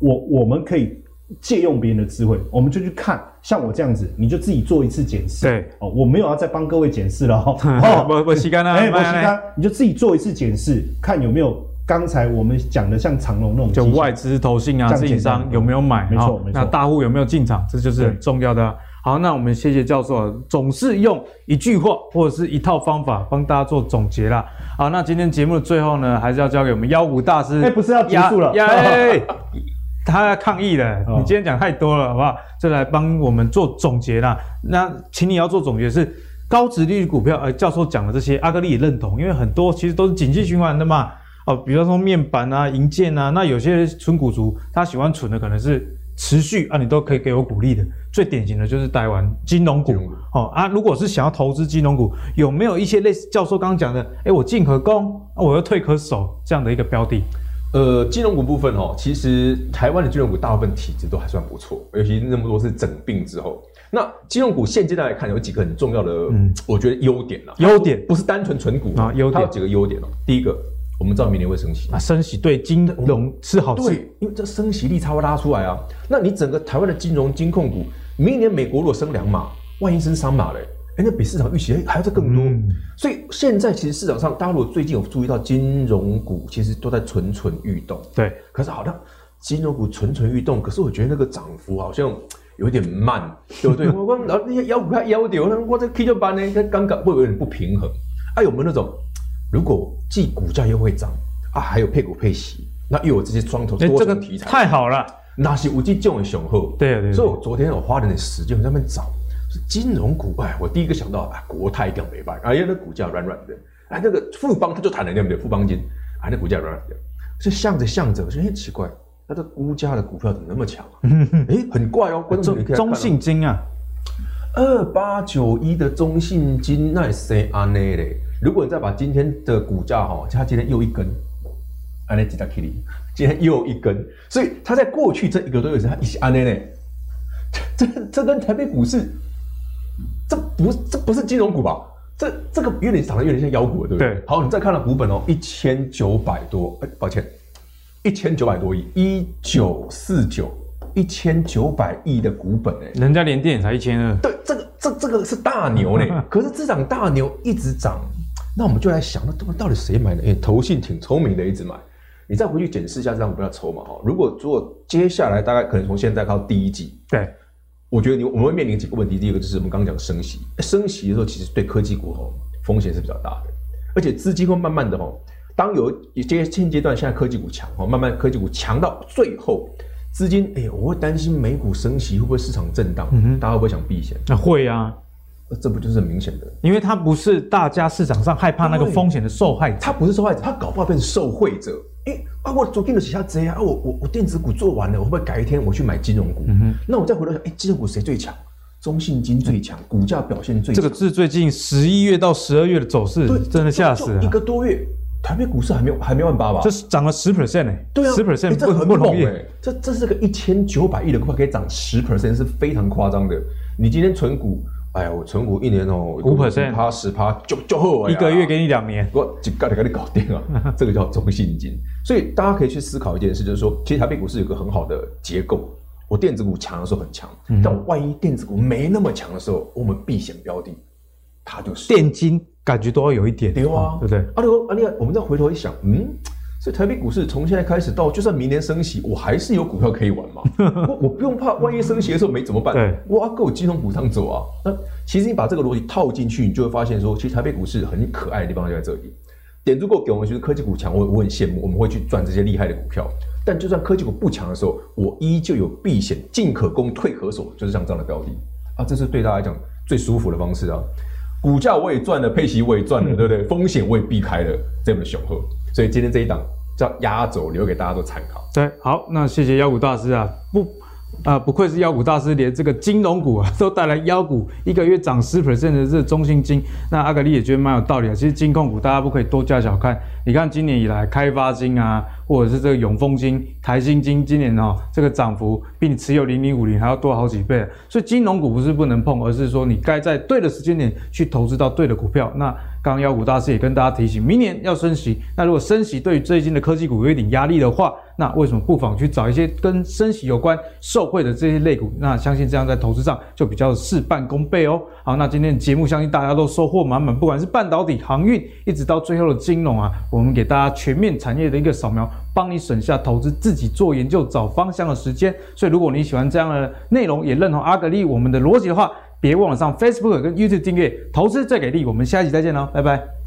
我我们可以借用别人的智慧，我们就去看，像我这样子，你就自己做一次检视。对哦，我没有要再帮各位检视了哈。哦，不不，时间了，哎，不时间，你就自己做一次检视，看有没有刚才我们讲的像长隆那种，就外资投信啊，自营商有没有买？没错没错，那大户有没有进场？这就是很重要的啊。好，那我们谢谢教授，总是用一句话或者是一套方法帮大家做总结啦。好，那今天节目的最后呢，还是要交给我们妖股大师。哎，不是要结束了？他要抗议了。你今天讲太多了，好不好？就来帮我们做总结啦。那请你要做总结是高殖利率股票。呃，教授讲的这些，阿格力也认同，因为很多其实都是景气循环的嘛。哦，比方说面板啊、银建啊，那有些存股族他喜欢存的可能是。持续啊，你都可以给我鼓励的。最典型的就是台湾金融股，哦啊，如果是想要投资金融股，有没有一些类似教授刚刚讲的，哎、欸，我进可攻，我又退可守这样的一个标的？呃，金融股部分哦，其实台湾的金融股大部分体质都还算不错，尤其那么多是整病之后，那金融股现阶段来看有几个很重要的，嗯，我觉得优点啦，优点。不是单纯存股啊，优点，它有几个优点哦，第一个。我们知道明年会升息。啊，升息对金融是好事，对，因为这升息利差会拉出来啊。那你整个台湾的金融金控股，明年美国如果升两码，万一升三码嘞，哎，那比市场预期还要再更多。嗯、所以现在其实市场上，大家如果最近有注意到金融股，其实都在蠢蠢欲动。对，可是好像金融股蠢蠢欲动，可是我觉得那个涨幅好像有点慢，对不对？我我然后那些妖股它妖点，我我这 K 就班呢，它刚刚会有点不平衡。哎、啊，有没有那种？如果既股价又会涨啊，还有配股配息，那又有这些双头多重题材，太好了。那些无极这种雄厚，对对。所以我昨天我花了点时间在那边找，是金融股。哎，我第一个想到啊，国泰一定没办法，哎呀，那股价软软的。哎，那个富邦他就谈了对不对？富邦金，哎，那股价软软的。所以向着向着，我觉得奇怪，它这估价的股票怎么那么强啊？哎，很怪哦。中中信金啊，二八九一的中信金，那谁安内嘞？如果你再把今天的股价哈，它今天又一根，安内吉达 Kitty，今天又一根，所以它在过去这一个多月时，它一起安内内，这这跟台北股市，这不这不是金融股吧？这这个有点长得有点像妖股，对不对？对。好，你再看到股本哦，一千九百多，哎，抱歉，一千九百多亿，一九四九，一千九百亿的股本哎，人家连电也才一千二，对，这个这这个是大牛呢，可是这场大牛一直涨。那我们就来想，那到底谁买的？哎，投信挺聪明的，一直买。你再回去检视一下这张股票筹码哈。如果如果接下来大概可能从现在到第一季，对，我觉得你我们会面临几个问题。第一个就是我们刚刚讲升息，升息的时候其实对科技股哈风险是比较大的，而且资金会慢慢的哈，当有一些现阶段现在科技股强哈，慢慢科技股强到最后，资金哎，我会担心美股升息会不会市场震荡？大家会不会想避险？那会啊。这不就是很明显的？因为它不是大家市场上害怕那个风险的受害者，它不是受害者，它搞不好变成受惠者。哎啊，我昨天的写下这啊，我我我电子股做完了，我会不会改一天我去买金融股？嗯哼，那我再回头想，哎，金融股谁最强？中信金最强，股价表现最强。这个是最近十一月到十二月的走势，真的吓死了。一个多月，台北股市还没有还没万八吧？这是涨了十 percent 哎，对啊，十 percent 这很猛哎，这这是个一千九百亿的股票可以涨十 percent，是非常夸张的。你今天存股。哎呀，我存股一年哦，五 percent，趴十趴就就好，一个月给你两年，我几个就给你搞定了。这个叫中性金，所以大家可以去思考一件事，就是说，其实台北股市有个很好的结构，我电子股强的时候很强，嗯、但我万一电子股没那么强的时候，我们避险标的，它就是电金，感觉都要有一点，对啊，对不对？阿刘阿你看，我们再回头一想，嗯，所以台北股市从现在开始到就算明年升息，我还是有股票可以玩嘛。我我不用怕，万一升息的时候没怎么办？对，我要跟我金融股上走啊。那其实你把这个逻辑套进去，你就会发现说，其实台北股市很可爱的地方就在这里。点足够给我们，其实科技股强，我我很羡慕，我们会去赚这些厉害的股票。但就算科技股不强的时候，我依旧有避险，进可攻，退可守，就是像这样的标的啊，这是对大家来讲最舒服的方式啊。股价我也赚了，配息我也赚了，对不对？风险我也避开了，这么的雄厚。所以今天这一档叫压轴，留给大家做参考。对，好，那谢谢妖股大师啊，不。啊，不愧是妖股大师，连这个金融股啊都带来妖股，一个月涨十 percent 的这个中信金，那阿格力也觉得蛮有道理啊。其实金控股大家不可以多加小看，你看今年以来开发金啊，或者是这个永丰金、台新金，今年哦这个涨幅比你持有零零五零还要多好几倍。所以金融股不是不能碰，而是说你该在对的时间点去投资到对的股票。那刚刚妖股大师也跟大家提醒，明年要升息，那如果升息对于最近的科技股有一点压力的话，那为什么不妨去找一些跟升息有关、受惠的这些类股？那相信这样在投资上就比较事半功倍哦。好，那今天的节目相信大家都收获满满，不管是半导体、航运，一直到最后的金融啊，我们给大家全面产业的一个扫描，帮你省下投资自己做研究、找方向的时间。所以，如果你喜欢这样的内容，也认同阿格力我们的逻辑的话，别忘了上 Facebook 跟 YouTube 订阅《投资最给力》。我们下一集再见喽，拜拜。